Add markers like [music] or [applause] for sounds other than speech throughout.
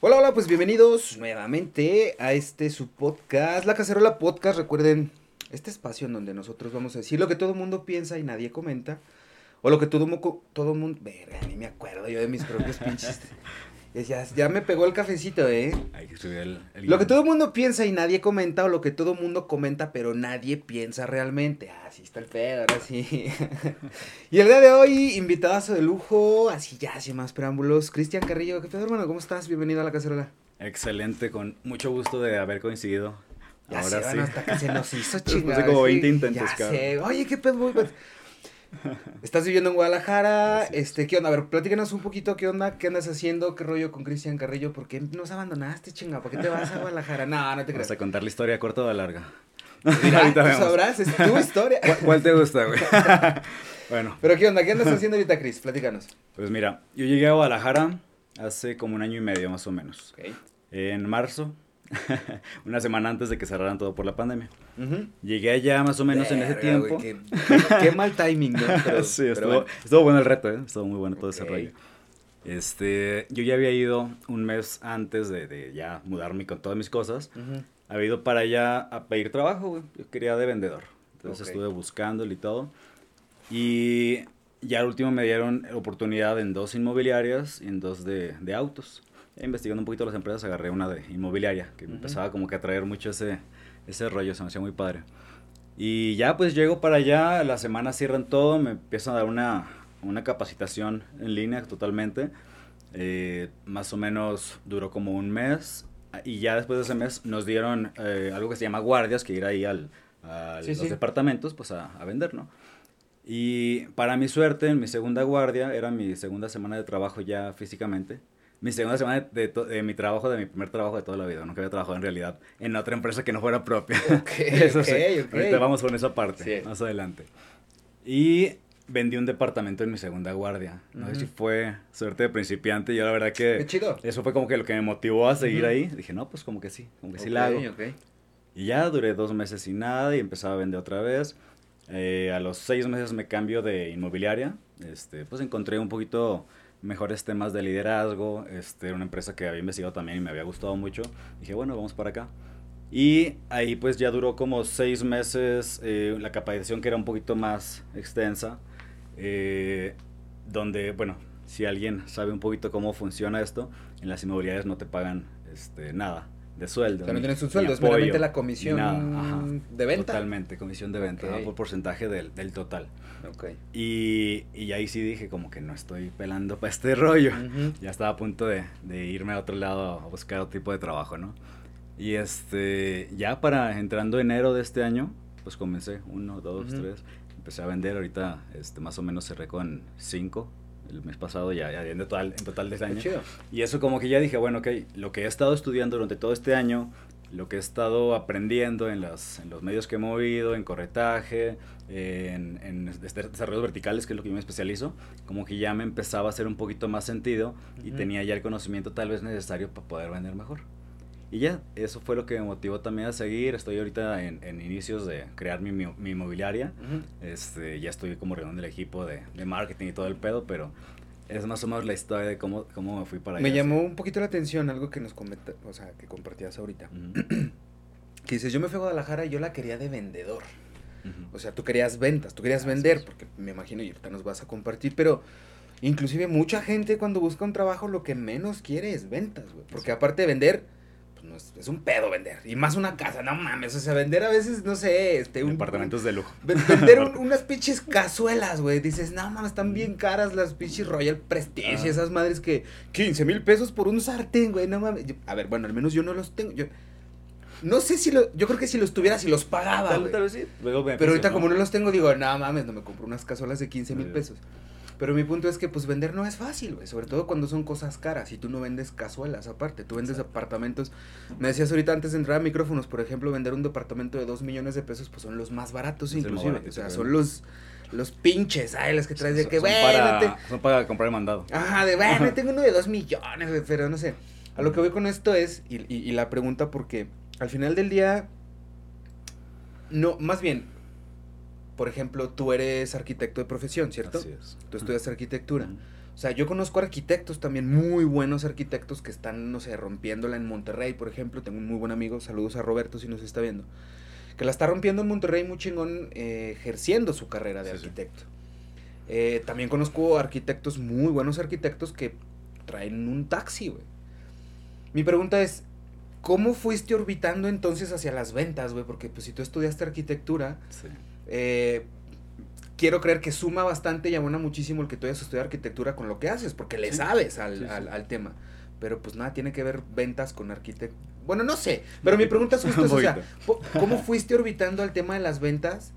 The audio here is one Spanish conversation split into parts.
Hola, hola, pues bienvenidos nuevamente a este su podcast, La Cacerola Podcast. Recuerden, este espacio en donde nosotros vamos a decir lo que todo el mundo piensa y nadie comenta. O lo que todo, mundo, todo mundo... Verga, ni me acuerdo yo de mis propios [laughs] pinches... Ya, ya me pegó el cafecito, ¿eh? Hay que subir el, el Lo que todo el mundo piensa y nadie comenta, o lo que todo el mundo comenta, pero nadie piensa realmente. Ah, sí está el pedo, ahora sí. [laughs] y el día de hoy, invitadazo de lujo, así ya, sin más preámbulos. Cristian Carrillo, ¿qué pedo, hermano? ¿Cómo estás? Bienvenido a la cacerola. Excelente, con mucho gusto de haber coincidido. Ya Ahora sé, sí. bueno, hasta que se nos hizo [laughs] chingada. como sí, 20 intentos, ya cabrón. sé. Oye, ¿qué pedo? [laughs] Estás viviendo en Guadalajara, este, ¿qué onda? A ver, platícanos un poquito, ¿qué onda? ¿Qué andas haciendo? ¿Qué rollo con Cristian Carrillo? ¿Por qué nos abandonaste, chinga? ¿Por qué te vas a Guadalajara? No, no te creas. Vamos a contar la historia corta o larga. Mira, [laughs] Ahorita tú vemos. sabrás, es tu historia. ¿Cuál, cuál te gusta, güey? [laughs] bueno, Pero ¿qué onda? ¿Qué andas haciendo ahorita, Cris? Platícanos. pues mira, yo llegué a Guadalajara hace como un año y medio más o menos. En marzo, [laughs] una semana antes de que cerraran todo por la pandemia. Llegué allá más o menos en ese tiempo. qué, mal timing, ¿no? [laughs] Pero, sí, pero estuvo, bueno. estuvo bueno el reto, ¿eh? Estuvo muy bueno todo ese Ok. rollo. Este, yo ya había ido un mes antes de, de ya mudarme con todas mis cosas. Había ido para allá a pedir trabajo, güey. Yo quería de vendedor. Entonces estuve buscándolo y todo. Y ya al último me dieron oportunidad en dos inmobiliarias y en dos de, de autos. Investigando un poquito las empresas, agarré una de inmobiliaria, que me Ujú. empezaba como que a traer mucho ese, ese rollo, se me hacía muy padre. Y ya pues llego para allá, la semana cierran todo, me empiezan a dar una, una capacitación en línea totalmente. Eh, más o menos duró como un mes. Y ya después de ese mes nos dieron eh, algo que se llama guardias, que ir ahí al, a Sí, los sí. departamentos pues a, a vender, ¿no? Y para mi suerte, en mi segunda guardia, era mi segunda semana de trabajo ya físicamente. Mi segunda semana de, de mi trabajo, de mi primer trabajo de toda la vida. Nunca había trabajado en realidad en otra empresa que no fuera propia. [laughs] [laughs] Ok, Eso sí. ok, ok. Ahorita vamos con esa parte, Sí. más adelante. Y vendí un departamento en mi segunda guardia. No sé Ujú. si fue suerte de principiante. Yo la verdad que Qué chido. eso fue como que lo que me motivó a seguir Ujú. ahí. Dije, no, pues como que sí, como que sí la hago. Y ya duré dos meses sin nada y empezaba a vender otra vez. Eh, a los seis meses me cambio de inmobiliaria. Este, pues encontré un poquito mejores temas de liderazgo. Este, una empresa que había investigado también y me había gustado mucho. Dije, bueno, vamos para acá. Y ahí pues ya duró como seis meses eh, la capacitación que era un poquito más extensa. eh, donde, bueno, si alguien sabe un poquito cómo funciona esto, en las inmobiliarias no te pagan este, nada de sueldo. O sea, no tienes un sueldo, es apoyo, meramente la comisión ajá. de venta. Totalmente, comisión de venta, Ok. ¿no? por porcentaje del, del total. Ok. Y, y ahí sí dije como que no estoy pelando para este rollo. Ujú. Ya estaba a punto de, de irme a otro lado a buscar otro tipo de trabajo, ¿no? Y este, ya para entrando enero de este año, pues comencé, uno, dos, Ujú. tres, empecé a vender, ahorita este, más o menos cerré con cinco, el mes pasado ya, ya en total, en total de este año. chido. Y eso como que ya dije, bueno, ok, lo que he estado estudiando durante todo este año, lo que he estado aprendiendo en, las, en los medios que he movido, en corretaje, en, en des- desarrollos verticales, que es lo que yo me especializo, como que ya me empezaba a hacer un poquito más sentido y tenía ya el conocimiento tal vez necesario para poder vender mejor. Y ya, eso fue lo que me motivó también a seguir. Estoy ahorita en, en inicios de crear mi, mi, mi inmobiliaria. Este, ya estoy como reuniendo el equipo de, de marketing y todo el pedo, pero es más o menos la historia de cómo, cómo me fui para allá. Me llamó un poquito la atención algo que nos comenta, o sea, que compartías ahorita. Ujú, [clears throat] Que dices, yo me fui a Guadalajara y yo la quería de vendedor. O sea, tú querías ventas, tú querías vender, porque me imagino y ahorita nos vas a compartir, pero inclusive mucha gente cuando busca un trabajo lo que menos quiere es ventas, güey. Porque Sí. aparte de vender, es, es un pedo vender. Y más una casa, no mames. O sea, vender a veces, no sé, este, un Departamentos de lujo. Ven- Vender [laughs] un- unas pinches cazuelas, güey. Dices, no mames, están bien caras las pinches Royal Prestige. Ah. Esas madres que 15 mil pesos por un sartén, güey. No mames. Yo- a ver, bueno, al menos yo no los tengo. Yo no sé si lo. Yo creo que si los tuviera, si los pagaba. Tal, tal vez sí. Luego Pero beneficios, ahorita, como no los tengo, digo, no mames, no me compro unas cazuelas de 15 mil pesos. Pero mi punto es que, pues, vender no es fácil, güey. Sobre todo cuando son cosas caras. Y tú no vendes cazuelas, aparte. Tú vendes Exacto. apartamentos. Me decías ahorita antes de entrar a micrófonos, por ejemplo, vender un departamento de 2 millones de pesos, pues son los más baratos, Es inclusive. o sea, son los, los pinches, ay, los que traes de que, güey, no te- son para comprar el mandado. Ajá, de bueno, [laughs] tengo uno de 2 millones, güey, pero no sé. A lo que voy con esto es, y, y- y la pregunta porque al final del día, no, más bien, por ejemplo, tú eres arquitecto de profesión, ¿cierto? Así es. Tú estudias arquitectura. O O sea, yo conozco arquitectos también, muy buenos arquitectos que están, no sé, rompiéndola en Monterrey, por ejemplo. Tengo un muy buen amigo, saludos a Roberto si nos está viendo, que la está rompiendo en Monterrey muy chingón eh, ejerciendo su carrera de Sí, sí. arquitecto. Eh, también conozco arquitectos, muy buenos arquitectos que traen un taxi, güey. Mi pregunta es, ¿cómo fuiste orbitando entonces hacia las ventas, güey? Porque pues si tú estudiaste arquitectura, Sí. Eh, quiero creer que suma bastante y abona muchísimo el que tú hayas estudiado arquitectura con lo que haces, porque le Sí. sabes al, Sí, sí. al- al tema. Pero pues nada, tiene que ver ventas con arquitecto. Bueno, no sé, [laughs] pero mi pregunta es justo, o sea, ¿cómo fuiste orbitando al tema de las ventas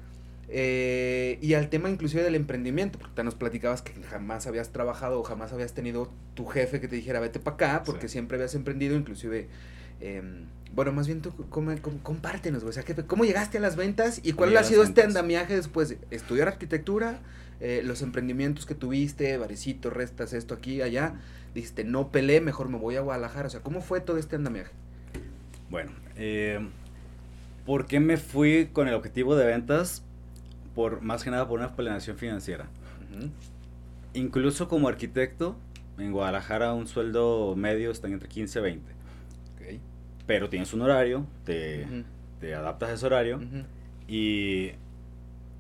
eh, y al tema inclusive del emprendimiento? Porque te nos platicabas que jamás habías trabajado o jamás habías tenido tu jefe que te dijera vete para acá, porque siempre habías emprendido, inclusive... eh, bueno, más bien tú com- com- compártenos, güey. O sea, ¿qué- ¿cómo llegaste a las ventas y cuál ha sido este andamiaje después de estudiar arquitectura, eh, los emprendimientos que tuviste, varicitos, restas, esto aquí, allá? Dijiste, no peleé, mejor me voy a Guadalajara. O sea, ¿cómo fue todo este andamiaje? Bueno, eh, ¿por qué me fui con el objetivo de ventas? Por, más que nada por una planeación financiera. Incluso como arquitecto, en Guadalajara un sueldo medio está entre 15 y 20. Pero tienes un horario, te, te adaptas a ese horario y,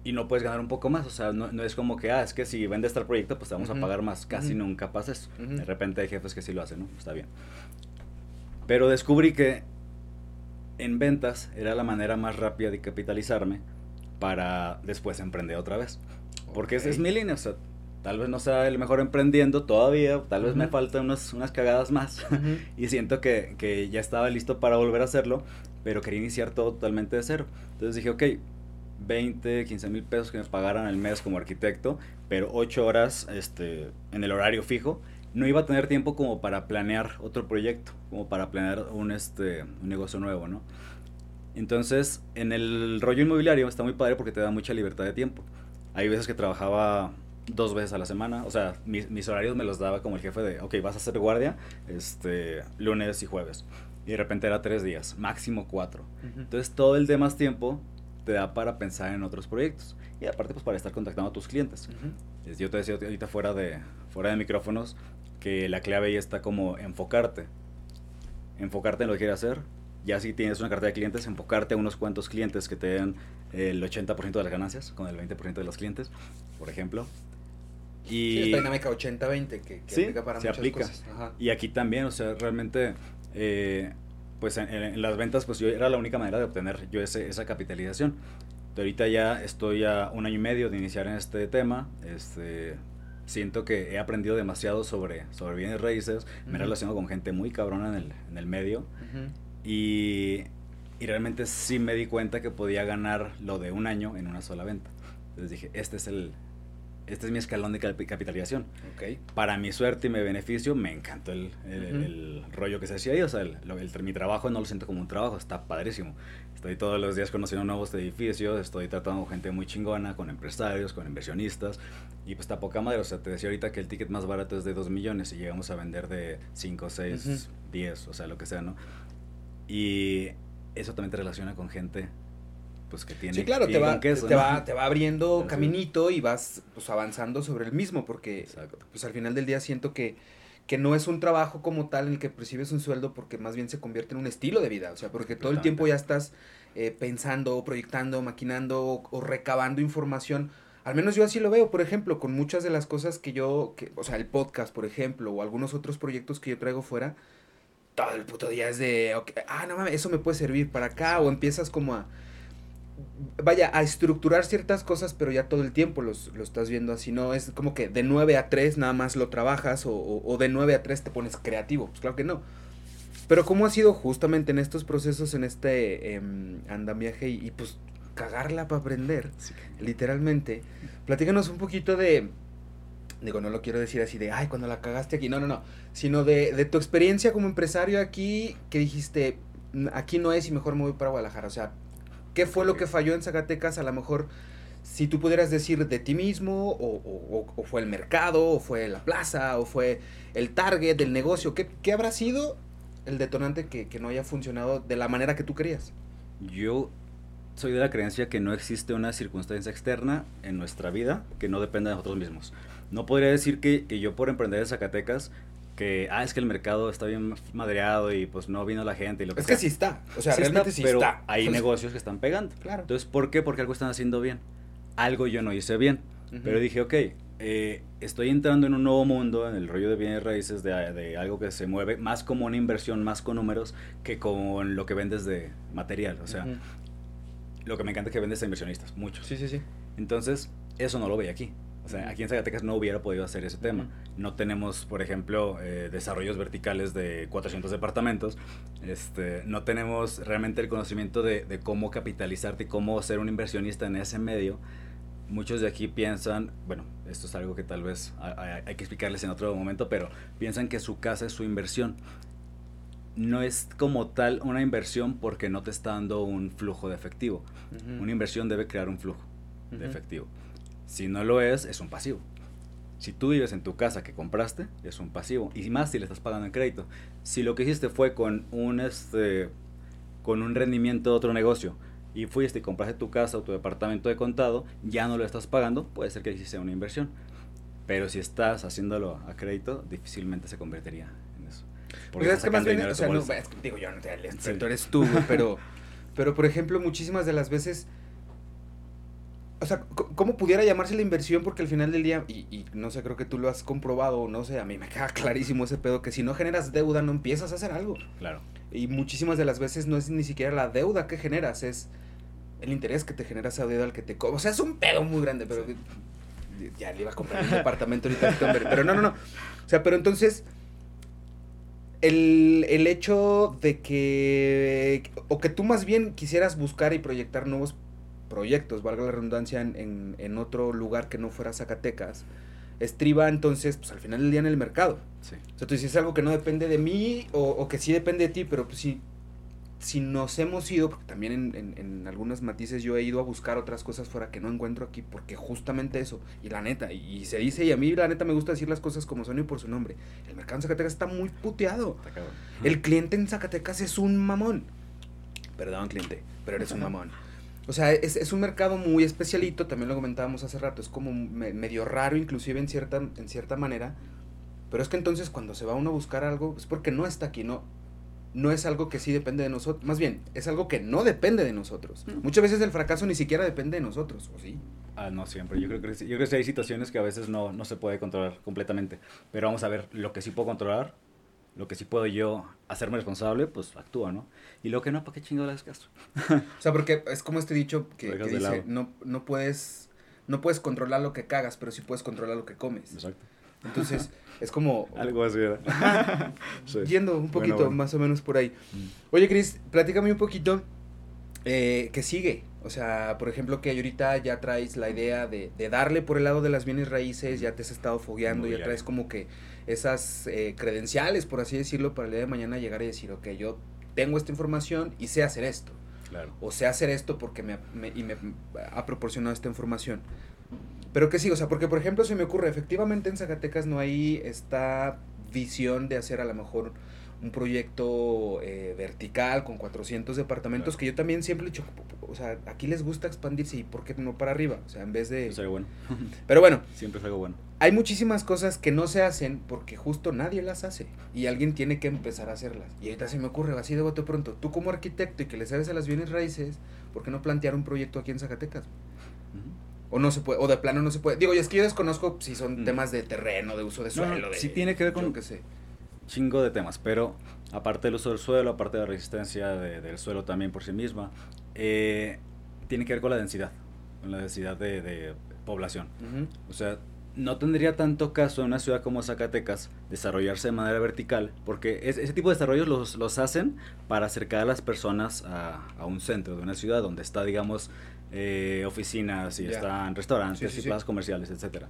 y no puedes ganar un poco más. O sea, no, no es como que, ah, es que si vendes tal proyecto, pues te vamos a pagar más. Casi nunca pasa eso. De repente hay jefes que sí lo hacen, ¿no? Está bien. Pero descubrí que en ventas era la manera más rápida de capitalizarme para después emprender otra vez. Porque esa es mi línea, o sea, tal vez no sea el mejor emprendiendo todavía, tal vez me faltan unas, unas cagadas más. [laughs] Y siento que, que ya estaba listo para volver a hacerlo, pero quería iniciar todo totalmente de cero. Entonces dije, ok, 20, 15 mil pesos que me pagaran al mes como arquitecto, pero 8 horas este, en el horario fijo. No iba a tener tiempo como para planear otro proyecto, como para planear un, este, un negocio nuevo, ¿no? Entonces, en el rollo inmobiliario está muy padre porque te da mucha libertad de tiempo. Hay veces que trabajaba dos veces a la semana, o sea, mis, mis horarios me los daba como el jefe de, ok, vas a hacer guardia este, lunes y jueves. Y de repente era tres días, máximo cuatro. Entonces todo el demás tiempo te da para pensar en otros proyectos. Y aparte pues para estar contactando a tus clientes. Yo te decía ahorita fuera de, fuera de micrófonos que la clave ahí está como enfocarte. Enfocarte en lo que quieres hacer. Ya si tienes una cartera de clientes, enfocarte a unos cuantos clientes que te den el 80% de las ganancias, con el 20% de los clientes, por ejemplo. Sí, Y, esta dinámica 80-20 que, que Sí, aplica para se muchas aplica. cosas. Ajá. y aquí también, o sea, realmente, eh, pues en, en- las ventas, pues yo era la única manera de obtener yo ese, esa capitalización. Ahorita ya estoy a un año y medio de iniciar en este tema. Este, siento que he aprendido demasiado sobre, sobre bienes raíces. Me he Ujú. relacionado con gente muy cabrona en el, en el medio. Ujú. Y, y realmente sí me di cuenta que podía ganar lo de un año en una sola venta. Entonces dije, este es el... Este es mi escalón de capi- capitalización Ok. para mi suerte y mi beneficio, me encantó el, el- Ujú. el rollo que se hacía ahí. O sea, el- mi trabajo no lo siento como un trabajo, está padrísimo. Estoy todos los días conociendo nuevos edificios, estoy tratando con gente muy chingona, con empresarios, con inversionistas. Y pues está poca madre. O sea, te decía ahorita que el ticket más barato es de 2 millones y llegamos a vender de 5, 6, Ujú. 10, o sea, lo que sea, ¿no? Y eso también te relaciona con gente pues que tiene Sí, claro, te va, queso, te, ¿no? va, te va abriendo caminito y vas pues, avanzando sobre el mismo, porque Exacto. pues al final del día siento que, que no es un trabajo como tal en el que percibes un sueldo porque más bien se convierte en un estilo de vida, o sea, porque todo el tiempo ya estás eh, pensando, proyectando, maquinando o, o recabando información. Al menos yo así lo veo, por ejemplo, con muchas de las cosas que yo, que, o sea, el podcast, por ejemplo, o algunos otros proyectos que yo traigo fuera, todo el puto día es de, ah, no mames, eso me puede servir para acá, o empiezas como a, vaya, a estructurar ciertas cosas, pero ya todo el tiempo los, lo estás viendo así, no es como que de 9 a 3 nada más lo trabajas, o, o- o de 9 a 3 te pones creativo, pues claro que no. Pero cómo ha sido justamente en estos procesos, en este em, andamiaje y, y, pues cagarla para aprender, Sí. literalmente. Platícanos un poquito de, digo, no lo quiero decir así de, ay, cuando la cagaste aquí, no, no, no, sino de, de tu experiencia como empresario aquí, que dijiste, "Mm, aquí no es y mejor me voy para Guadalajara, o sea, ¿qué fue lo que falló en Zacatecas? A lo mejor, si tú pudieras decir de ti mismo, o, o- fue el mercado, o fue la plaza, o fue el target del negocio, ¿qué, qué habrá sido el detonante que, que no haya funcionado de la manera que tú querías? Yo soy de la creencia que no existe una circunstancia externa en nuestra vida que no dependa de nosotros mismos. No podría decir que, que yo por emprender en Zacatecas que, ah, es que el mercado está bien madreado y pues no vino la gente y lo que Es sea. que sí está. O sea, Sí realmente está, sí pero está. hay [laughs] Pues, negocios que están pegando. Claro. Entonces, ¿por qué? Porque algo están haciendo bien. Algo yo no hice bien. Ujú. Pero dije, ok, eh, estoy entrando en un nuevo mundo, en el rollo de bienes raíces, de, de algo que se mueve más como una inversión, más con números, que con lo que vendes de material. O sea, Ujú. lo que me encanta es que vendes a inversionistas, muchos. Sí, sí, sí. Entonces, eso no lo veía aquí. O sea, aquí en Zacatecas no hubiera podido hacer ese tema. No tenemos, por ejemplo, eh, desarrollos verticales de 400 departamentos. Este, no tenemos realmente el conocimiento de, de cómo capitalizarte y cómo ser un inversionista en ese medio. Muchos de aquí piensan, bueno, esto es algo que tal vez hay, hay- que explicarles en otro momento, pero piensan que su casa es su inversión. No es como tal una inversión porque no te está dando un flujo de efectivo. Ujú. Una inversión debe crear un flujo de Ujú. efectivo. Si no lo es, es un pasivo. Si tú vives en tu casa que compraste, es un pasivo. Y más si le estás pagando en crédito. Si lo que hiciste fue con un, este, con un rendimiento de otro negocio y fuiste y compraste tu casa o tu departamento de contado, ya no lo estás pagando, puede ser que sea una inversión. Pero si estás haciéndolo a crédito, difícilmente se convertiría en eso. Porque es que más bien, o sea, no, digo yo, no te Sí. eres tú, pero, pero por ejemplo, muchísimas de las veces, o sea, ¿cómo pudiera llamarse la inversión? Porque al final del día, y, y no sé, creo que tú lo has comprobado, o no sé, a mí me queda clarísimo ese pedo, que si no generas deuda, no empiezas a hacer algo. Claro. Y muchísimas de las veces no es ni siquiera la deuda que generas, es el interés que te genera esa deuda al que te... O sea, es un pedo muy grande, pero... Ya le iba a comprar un departamento ahorita, pero no, no, no. O sea, pero entonces... El, el hecho de que... O que tú más bien quisieras buscar y proyectar nuevos proyectos, valga la redundancia, en, en, en otro lugar que no fuera Zacatecas, estriba entonces, pues al final del día en el mercado. Sí. O sea, tú dices, es algo que no depende de mí o, o que sí depende de ti, pero pues si, si nos hemos ido, porque también en, en, en algunos matices yo he ido a buscar otras cosas fuera que no encuentro aquí, porque justamente eso, y la neta, y, y se dice, y a mí la neta me gusta decir las cosas como son y por su nombre, el mercado en Zacatecas está muy puteado. Está. El cliente en Zacatecas es un mamón. Perdón, cliente, pero eres un mamón. [laughs] O sea, es, es un mercado muy especialito, también lo comentábamos hace rato, es como me- medio raro inclusive en cierta, en cierta manera, pero es que entonces cuando se va uno a buscar algo es porque no está aquí, no, no es algo que sí depende de nosotros, más bien, es algo que no depende de nosotros. Mm. Muchas veces el fracaso ni siquiera depende de nosotros, ¿o sí? Ah, no siempre. Yo creo que sí, yo creo que sí hay situaciones que a veces no, no se puede controlar completamente. Pero vamos a ver, lo que sí puedo controlar, lo que sí puedo yo hacerme responsable, pues actúo, ¿no? Y lo que no, ¿para qué chingo le hagas caso? [laughs] O sea, porque es como este dicho que, dice, no, no puedes... No puedes controlar lo que cagas, pero sí puedes controlar lo que comes. Exacto. Entonces, [laughs] es como... Algo así era. [laughs] Sí. Yendo un poquito Bueno, bueno. más o menos por ahí. Mm. Oye, Cris, platícame un poquito eh, qué sigue. O sea, por ejemplo, que ahorita ya traes la idea de, de darle por el lado de las bienes raíces, ya te has estado fogueando, ya traes como que esas eh, credenciales, por así decirlo, para el día de mañana llegar y decir, ok, yo tengo esta información y sé hacer esto. Claro. O sé hacer esto porque me, me- y me ha proporcionado esta información. Pero que sí, o sea, porque por ejemplo se me ocurre, efectivamente en Zacatecas no hay esta visión de hacer a lo mejor un proyecto eh, vertical con 400 departamentos Claro. que yo también siempre he dicho, o sea, aquí les gusta expandirse y ¿por qué no para arriba? O sea, en vez de... Es algo bueno. Pero bueno, Siempre es algo bueno. Hay muchísimas cosas que no se hacen porque justo nadie las hace y alguien tiene que empezar a hacerlas. Y ahorita se me ocurre, así de bote pronto, tú como arquitecto y que le sabes a las bienes raíces, ¿por qué no plantear un proyecto aquí en Zacatecas? O no se puede, o de plano no se puede. Digo, y es que yo desconozco si son temas de terreno, de uso de No, no, suelo, de... sí tiene que ver con- Yo sé. Chingo de temas, pero aparte del uso del suelo, aparte de la resistencia de- del suelo también por sí misma, eh, tiene que ver con la densidad, con la densidad de, de población. O sea, no tendría tanto caso en una ciudad como Zacatecas desarrollarse de manera vertical, porque es- ese tipo de desarrollos los, los hacen para acercar a las personas a, a un centro de una ciudad donde está, digamos, eh, oficinas y están restaurantes Sí, sí, y sí. plazas comerciales, etcétera.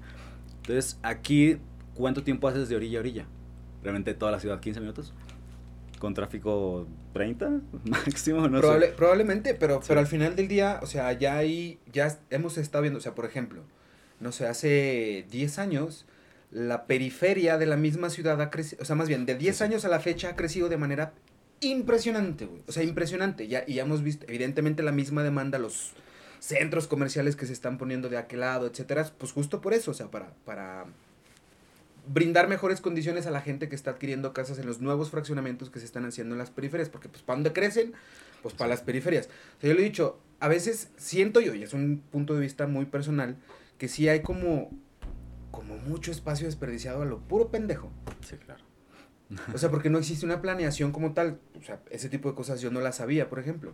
Entonces, aquí, ¿cuánto tiempo haces de orilla a orilla? Realmente toda la ciudad, 15 minutos. Con tráfico 30 [laughs] máximo, no Probable- sé. Probablemente, pero, pero al final del día, o sea, ya ahí, ya hemos estado viendo, o sea, por ejemplo, no sé, hace 10 años, la periferia de la misma ciudad ha crecido, o sea, más bien, de 10 Sí, sí. años a la fecha ha crecido de manera impresionante, güey. O sea, impresionante. Ya, y ya hemos visto, evidentemente, la misma demanda, los centros comerciales que se están poniendo de aquel lado, etcétera, pues justo por eso, o sea, para, para brindar mejores condiciones a la gente que está adquiriendo casas en los nuevos fraccionamientos que se están haciendo en las periferias, porque pues para dónde crecen, pues para las periferias. O sea, yo le he dicho, a veces siento yo, y es un punto de vista muy personal, que sí hay como, como mucho espacio desperdiciado a lo puro pendejo. Sí, claro. O sea, porque no existe una planeación como tal. O sea, ese tipo de cosas yo no las sabía, por ejemplo.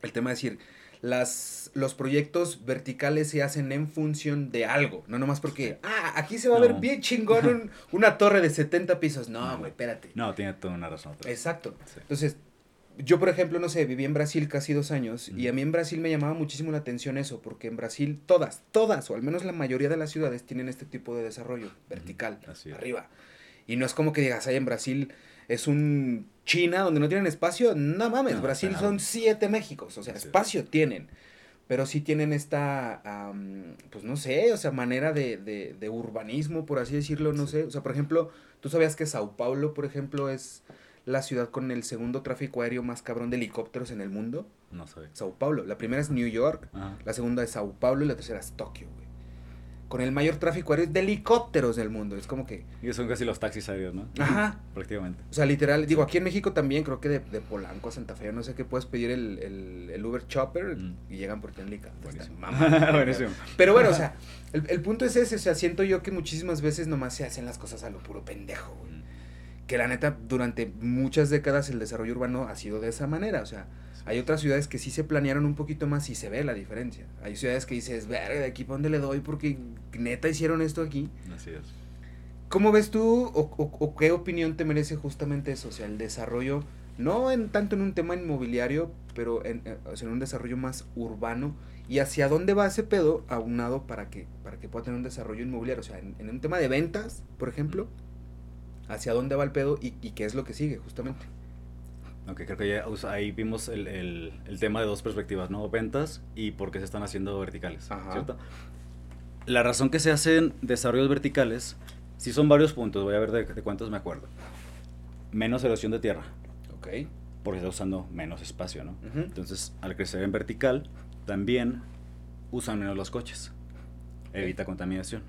El tema de decir, las, los proyectos verticales se hacen en función de algo, no nomás porque, ah, aquí se va a ver No. bien chingón un- una torre de 70 pisos. No, No. güey, espérate. No, tiene toda una razón. Exacto. Sí. Entonces, yo, por ejemplo, no sé, viví en Brasil casi dos años y Ujú. a mí en Brasil me llamaba muchísimo la atención eso, porque en Brasil todas, todas, o al menos la mayoría de las ciudades tienen este tipo de desarrollo vertical, Así es. arriba. Y no es como que digas, ay, en Brasil es un China donde no tienen espacio. No mames, No, Brasil claro. son siete Méxicos, o sea, Así es. espacio tienen. Pero sí tienen esta, am, pues no sé, o sea, manera de, de, de urbanismo, por así decirlo, no Sí. sé. O sea, por ejemplo, ¿tú sabías que Sao Paulo, por ejemplo, es la ciudad con el segundo tráfico aéreo más cabrón de helicópteros en el mundo? No sé. Sao Paulo. La primera es New York, Ajá. la segunda es Sao Paulo y la tercera es Tokio, güey. Con el mayor tráfico aéreo de helicópteros del mundo. Es como que, Y son casi los taxis aéreos, ¿no? ajá, [clears throat] Prácticamente. o sea, literal, digo, aquí en México también, creo que de, de Polanco a Santa Fe, no sé qué, puedes pedir el, el, el Uber Chopper Mm. y llegan por ti en. Buenísimo. Mamá. [laughs] Buenísimo. Pero bueno, o sea, [laughs] el, el punto es ese, o sea, siento yo que muchísimas veces nomás se hacen las cosas a lo puro pendejo, güey. Que la neta, durante muchas décadas el desarrollo urbano ha sido de esa manera, o sea, hay otras ciudades que sí se planearon un poquito más y se ve la diferencia. Hay ciudades que dices, verga, de aquí para dónde le doy porque neta hicieron esto aquí. Así es. ¿Cómo ves tú o, o- o qué opinión te merece justamente eso? O sea, el desarrollo, no en tanto en un tema inmobiliario, pero en, eh, o sea, en un desarrollo más urbano. ¿Y hacia dónde va ese pedo aunado para que, para que pueda tener un desarrollo inmobiliario? O sea, en, en un tema de ventas, por ejemplo, ¿hacia dónde va el pedo y, y qué es lo que sigue justamente? Ok, creo que ya o sea, ahí vimos el, el, el tema de dos perspectivas, ¿no? Ventas y por qué se están haciendo verticales, Ajá. ¿cierto? La razón que se hacen desarrollos verticales, sí son varios puntos, voy a ver de, de cuántos me acuerdo. Menos erosión de tierra, Ok. porque está usando menos espacio, ¿no? Ujú. Entonces, al crecer en vertical, también usan menos los coches. Evita contaminación.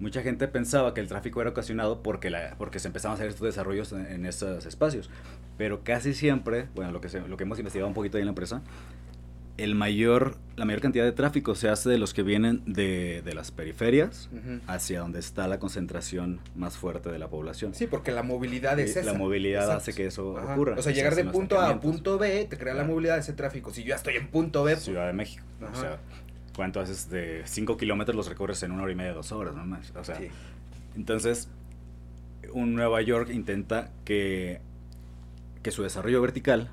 Mucha gente pensaba que el tráfico era ocasionado porque, la, porque se empezaban a hacer estos desarrollos en, en esos espacios. Pero casi siempre, bueno, lo que, se- lo que hemos investigado un poquito ahí en la empresa, el mayor, la mayor cantidad de tráfico se hace de los que vienen de, de las periferias hacia donde está la concentración más fuerte de la población. Sí, porque la movilidad es Y esa. la movilidad Exacto. hace que eso Ajá. ocurra. O sea, Se llegar de punto A a punto B te crea la movilidad de ese tráfico. Si yo ya estoy en punto B, pues, Ciudad de México. Ajá. O sea, ¿cuánto haces de 5 kilómetros los recorres en una hora y media, dos horas, no más? O sea, sí. entonces, un Nueva York intenta que, que su desarrollo vertical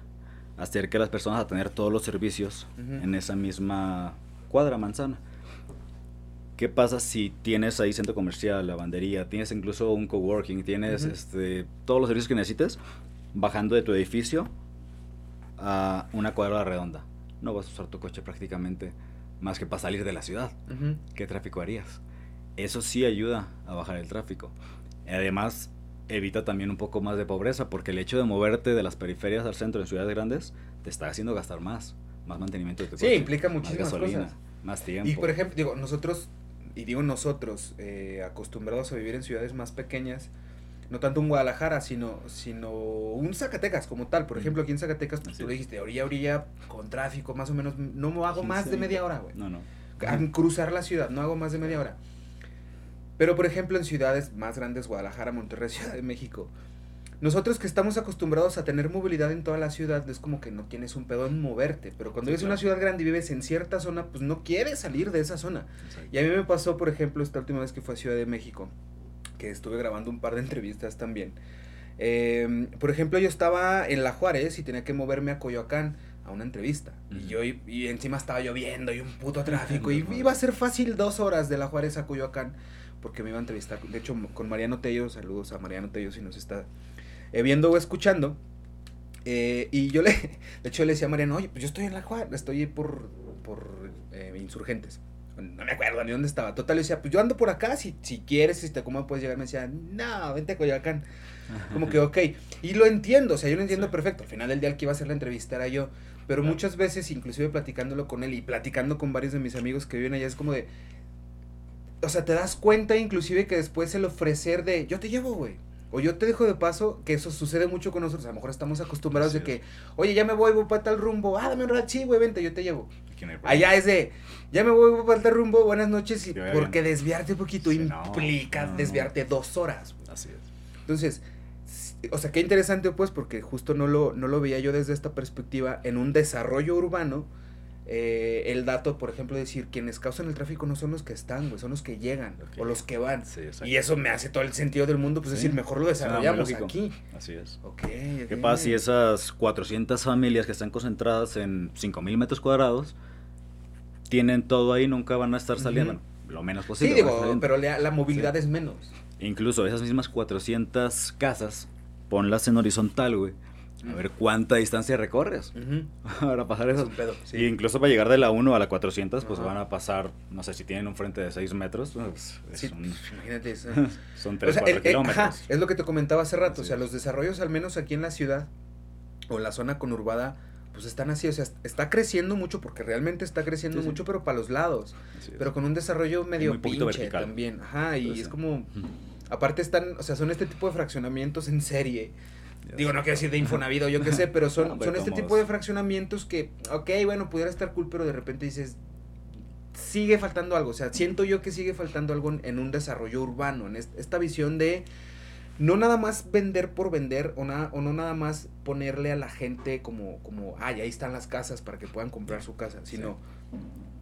acerque a las personas a tener todos los servicios Ujú. en esa misma cuadra, manzana. ¿Qué pasa si tienes ahí centro comercial, lavandería, tienes incluso un coworking, tienes este, todos los servicios que necesites bajando de tu edificio a una cuadra redonda? No vas a usar tu coche prácticamente más que para salir de la ciudad. ¿Qué tráfico harías? Eso sí ayuda a bajar el tráfico. Además, evita también un poco más de pobreza, porque el hecho de moverte de las periferias al centro en ciudades grandes te está haciendo gastar más, más mantenimiento de tu Sí, coche, implica más muchísimas gasolina, cosas. más tiempo. Y por ejemplo, digo, nosotros, y digo nosotros, eh, acostumbrados a vivir en ciudades más pequeñas, no tanto un Guadalajara, sino, sino un Zacatecas como tal. Por ejemplo, aquí en Zacatecas, pues, Así tú dijiste, orilla a orilla, con tráfico, más o menos, no hago más de 15, media hora, güey. No, no. Cruzar la ciudad, no hago más de media hora. Pero, por ejemplo, en ciudades más grandes, Guadalajara, Monterrey, [laughs] Ciudad de México, nosotros que estamos acostumbrados a tener movilidad en toda la ciudad, es como que no tienes un pedo en moverte. Pero cuando Sí, vives en una claro. ciudad grande y vives en cierta zona, pues no quieres salir de esa zona. Y a mí me pasó, por ejemplo, esta última vez que fue a Ciudad de México, que estuve grabando un par de [laughs] entrevistas también. Eh, por ejemplo, yo estaba en La Juárez y tenía que moverme a Coyoacán a una entrevista. Y yo y encima estaba lloviendo y un puto [laughs] tráfico. y iba a ser fácil dos horas de La Juárez a Coyoacán porque me iba a entrevistar, de hecho, con Mariano Tello. Saludos a Mariano Tello si nos está eh, viendo o escuchando. Eh, y yo le, [laughs] de hecho, le decía a Mariano, oye, pues yo estoy en La Juárez, estoy por, por eh, Insurgentes. No me acuerdo ni dónde estaba. Total, le decía, pues yo ando por acá, si, si quieres, si te cómo puedes llegar. Me decía, no, vente a Coyoacán. Como que, ok. Y lo entiendo, o sea, yo lo entiendo Sí. perfecto. Al final del día el que iba a hacer la entrevista era yo. Pero Claro. muchas veces, inclusive platicándolo con él y platicando con varios de mis amigos que viven allá, es como de... o sea, te das cuenta inclusive que después el ofrecer de, yo te llevo, güey. O yo te dejo de paso, que eso sucede mucho con nosotros. A lo mejor estamos acostumbrados de que, oye, ya me voy, voy para tal rumbo. Ah, dame un sí, güey, vente, yo te llevo. Allá es de, ya me voy, voy para tal rumbo, buenas noches. Y porque bien. desviarte un poquito Sí, implica no, no. desviarte dos horas. Así es. Entonces, o sea, qué interesante pues, porque justo no lo, no lo veía yo desde esta perspectiva en un desarrollo urbano. Eh, el dato, por ejemplo, decir, quienes causan el tráfico no son los que están, güey, son los que llegan o los que van. Sí. Y eso me hace todo el sentido del mundo, pues Sí. decir, mejor lo desarrollamos aquí. Así es. Ok, ¿Qué pasa si esas 400 familias que están concentradas en 5.000 metros cuadrados tienen todo ahí, nunca van a estar saliendo? Lo menos Sí, posible. a digo, pero la, la movilidad Sí. es menos. Incluso esas mismas 400 casas, ponlas en horizontal, güey. A ver cuánta distancia recorres [laughs] para pasar Es eso. un pedo, sí. Y incluso para llegar de la 1 a la 400, pues van a pasar, no sé, si tienen un frente de 6 metros, pues es Sí, un- imagínate eso. [laughs] son O 3, sea, 4 el- el- kilómetros. ajá, es lo que te comentaba hace rato. O sea, es. los desarrollos, al menos aquí en la ciudad o en la zona conurbada, pues están así. O sea, está creciendo mucho porque realmente está creciendo mucho, pero para los lados. Es. Pero con un desarrollo medio pinche vertical. también. Ajá, y Entonces, es como. Aparte están, o sea, son este tipo de fraccionamientos en serie. Digo, no quiero decir de Infonavit o yo qué sé, [laughs] pero son, No, pero son este tipo de fraccionamientos que, ok, bueno, pudiera estar cool, pero de repente dices, sigue faltando algo. O sea, siento yo que sigue faltando algo en, en un desarrollo urbano, en est- esta visión de no nada más vender por vender o, na- o no nada más ponerle a la gente como, como, ay, ahí están las casas para que puedan comprar su casa, sino,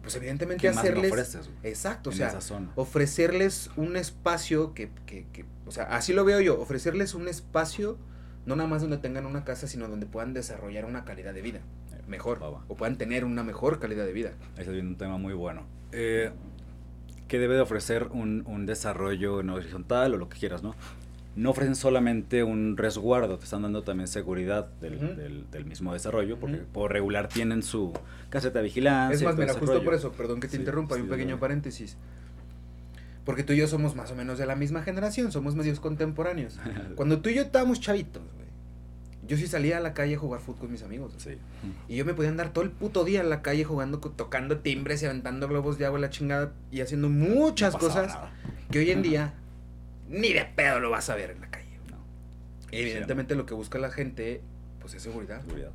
pues evidentemente ¿Qué más me hacerles... ofreces, Exacto, o sea, ofrecerles un espacio que, que, que, o sea, así lo veo yo, ofrecerles un espacio, no nada más donde tengan una casa, sino donde puedan desarrollar una calidad de vida mejor, Va, va. o puedan tener una mejor calidad de vida. Ese es un tema muy bueno. Eh, ¿Qué debe de ofrecer un, un desarrollo en horizontal o lo que quieras, no? No ofrecen solamente un resguardo, te están dando también seguridad del, del- del mismo desarrollo, porque por regular tienen su caseta de vigilancia. es más, mira, justo por eso, perdón que te Sí, interrumpa, hay sí, un pequeño paréntesis. Porque tú y yo somos más o menos de la misma generación, somos medios contemporáneos. [laughs] Cuando tú y yo estábamos chavitos, güey, yo sí salía a la calle a jugar fútbol con mis amigos. Sí. Y yo me podía andar todo el puto día en la calle jugando, tocando timbres y aventando globos de agua la chingada y haciendo muchas No cosas nada. que hoy en día ni de pedo lo vas a ver en la calle. No. Evidentemente lo que busca la gente, pues es seguridad. Seguridad.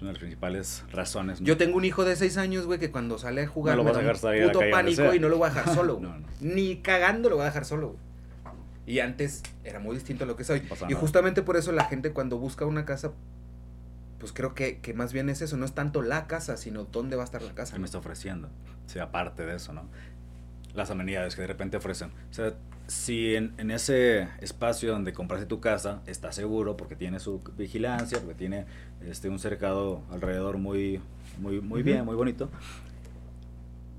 Es una de las principales razones. ¿no? Yo tengo un hijo de 6 años, güey, que cuando sale a jugar No lo me vas a da dejar un a la puto pánico y no lo voy a dejar [laughs] solo. No, no. Ni cagando lo voy a dejar solo, güey. Y antes era muy distinto a lo que soy. Pasa Y nada. justamente por eso la gente cuando busca una casa, pues creo que, que más bien es eso, no es tanto la casa, sino dónde va a estar la casa. ¿Qué me está ofreciendo? Sea, aparte de eso, ¿no? Las amenidades que de repente ofrecen. O sea, si en, en ese espacio donde compraste tu casa está seguro porque tiene su vigilancia, porque tiene este, un cercado alrededor muy, muy, muy bien, muy bonito,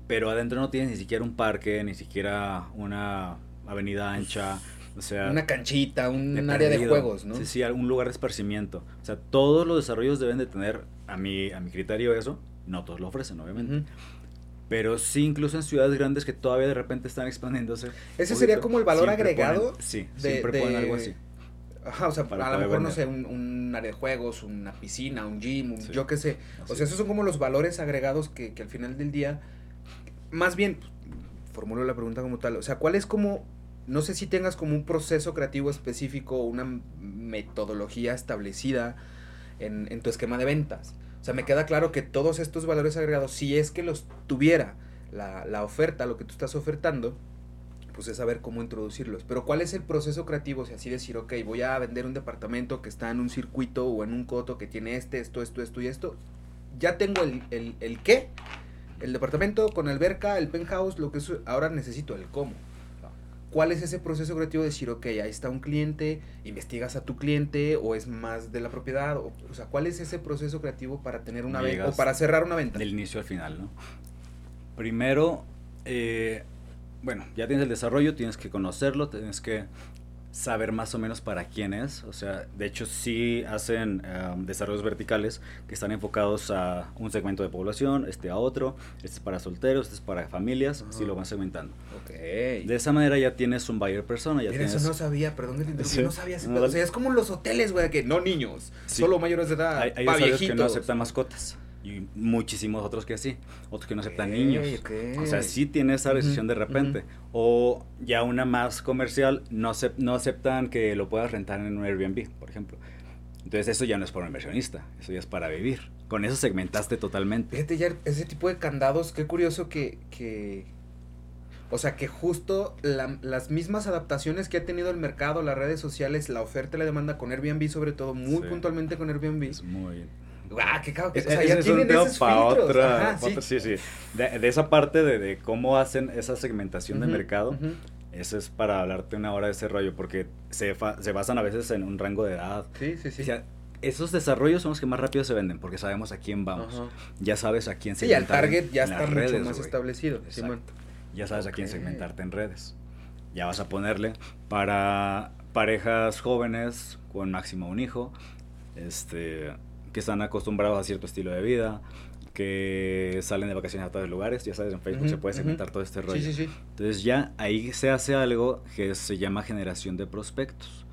pero adentro no tienes ni siquiera un parque, ni siquiera una avenida ancha, o sea... Una canchita, un de área de juegos, ¿no? Sí, sí, algún lugar de esparcimiento. O sea, todos los desarrollos deben de tener, a mi, a mi criterio, eso. No todos lo ofrecen, obviamente. Pero sí, incluso en ciudades grandes que todavía de repente están expandiéndose. Ese sería como el valor agregado ponen- sí, de- siempre ponen de- algo así. Ajá, o sea, Para a lo mejor, no sé, un, un área de juegos, una piscina, un gym, un- Sí. yo qué sé. O sea, es. esos son como los valores agregados que, que al final del día, más bien, pues, formulo la pregunta como tal, o sea, ¿cuál es como, no sé si tengas como un proceso creativo específico o una metodología establecida en, en tu esquema de ventas? O sea, me queda claro que todos estos valores agregados, si es que los tuviera la, la oferta, lo que tú estás ofertando, pues es saber cómo introducirlos. Pero ¿cuál es el proceso creativo? O sea, así decir, ok, voy a vender un departamento que está en un circuito o en un coto que tiene este, esto, esto, esto y esto. Ya tengo el, el, el qué, el departamento con alberca, el penthouse, lo que es, ahora necesito el cómo. ¿Cuál es ese proceso creativo de decir, ok, ahí está un cliente, investigas a tu cliente o es más de la propiedad? O, o sea, ¿cuál es ese proceso creativo para tener una venta o para cerrar una venta? Del inicio al final, ¿no? Primero, eh, bueno, ya tienes el desarrollo, tienes que conocerlo, tienes que saber más o menos para quién es. O sea, de hecho sí hacen eh, desarrollos verticales que están enfocados a un segmento de población, este a otro, este es para solteros, este es para familias, así Ajá. lo van segmentando. Ok. De esa manera ya tienes un buyer persona, ya Mira, tienes... eso no sabía, perdón que te interrumpí, Sí. no sabía No. O sea, es como los hoteles, güey, que no niños, Sí. solo mayores de edad, hay hay pa' que no aceptan mascotas. Y muchísimos otros que sí, otros que no aceptan niños. O sea, sí tiene esa decisión de repente. O ya una más comercial, no, acep- no aceptan que lo puedas rentar en un Airbnb, por ejemplo. Entonces eso ya no es para un inversionista, eso ya es para vivir. Con eso segmentaste totalmente. Fíjate, ya ese tipo de candados, qué curioso que, que o sea, que justo la- las mismas adaptaciones que ha tenido el mercado, las redes sociales, la oferta y la demanda con Airbnb, sobre todo, muy Sí. puntualmente con Airbnb. Es muy... ¡Guau! ¡Qué cabrón! O Es- sea, ese ya es tienen esos pa' filtros. otra- Ajá, pa' otra- sí, sí. De, de esa parte de, de cómo hacen esa segmentación de Ujú, mercado, ujú. eso es para hablarte una hora de ese rollo, porque se, fa- se basan a veces en un rango de edad. Sí, sí, sí. O sea, esos desarrollos son los que más rápido se venden, porque sabemos a quién vamos. Ajá. Ya sabes a quién Sí, y el target ya en está mucho redes, más güey. establecido. Exacto. Ya sabes a quién segmentarte en redes. Ya vas a ponerle para parejas jóvenes con máximo un hijo, este, que están acostumbrados a cierto estilo de vida, que salen de vacaciones a todos lugares. Ya sabes, en Facebook Ujú, se puede segmentar todo este rollo. Sí, sí, sí. Entonces ya ahí se hace algo que se llama generación de prospectos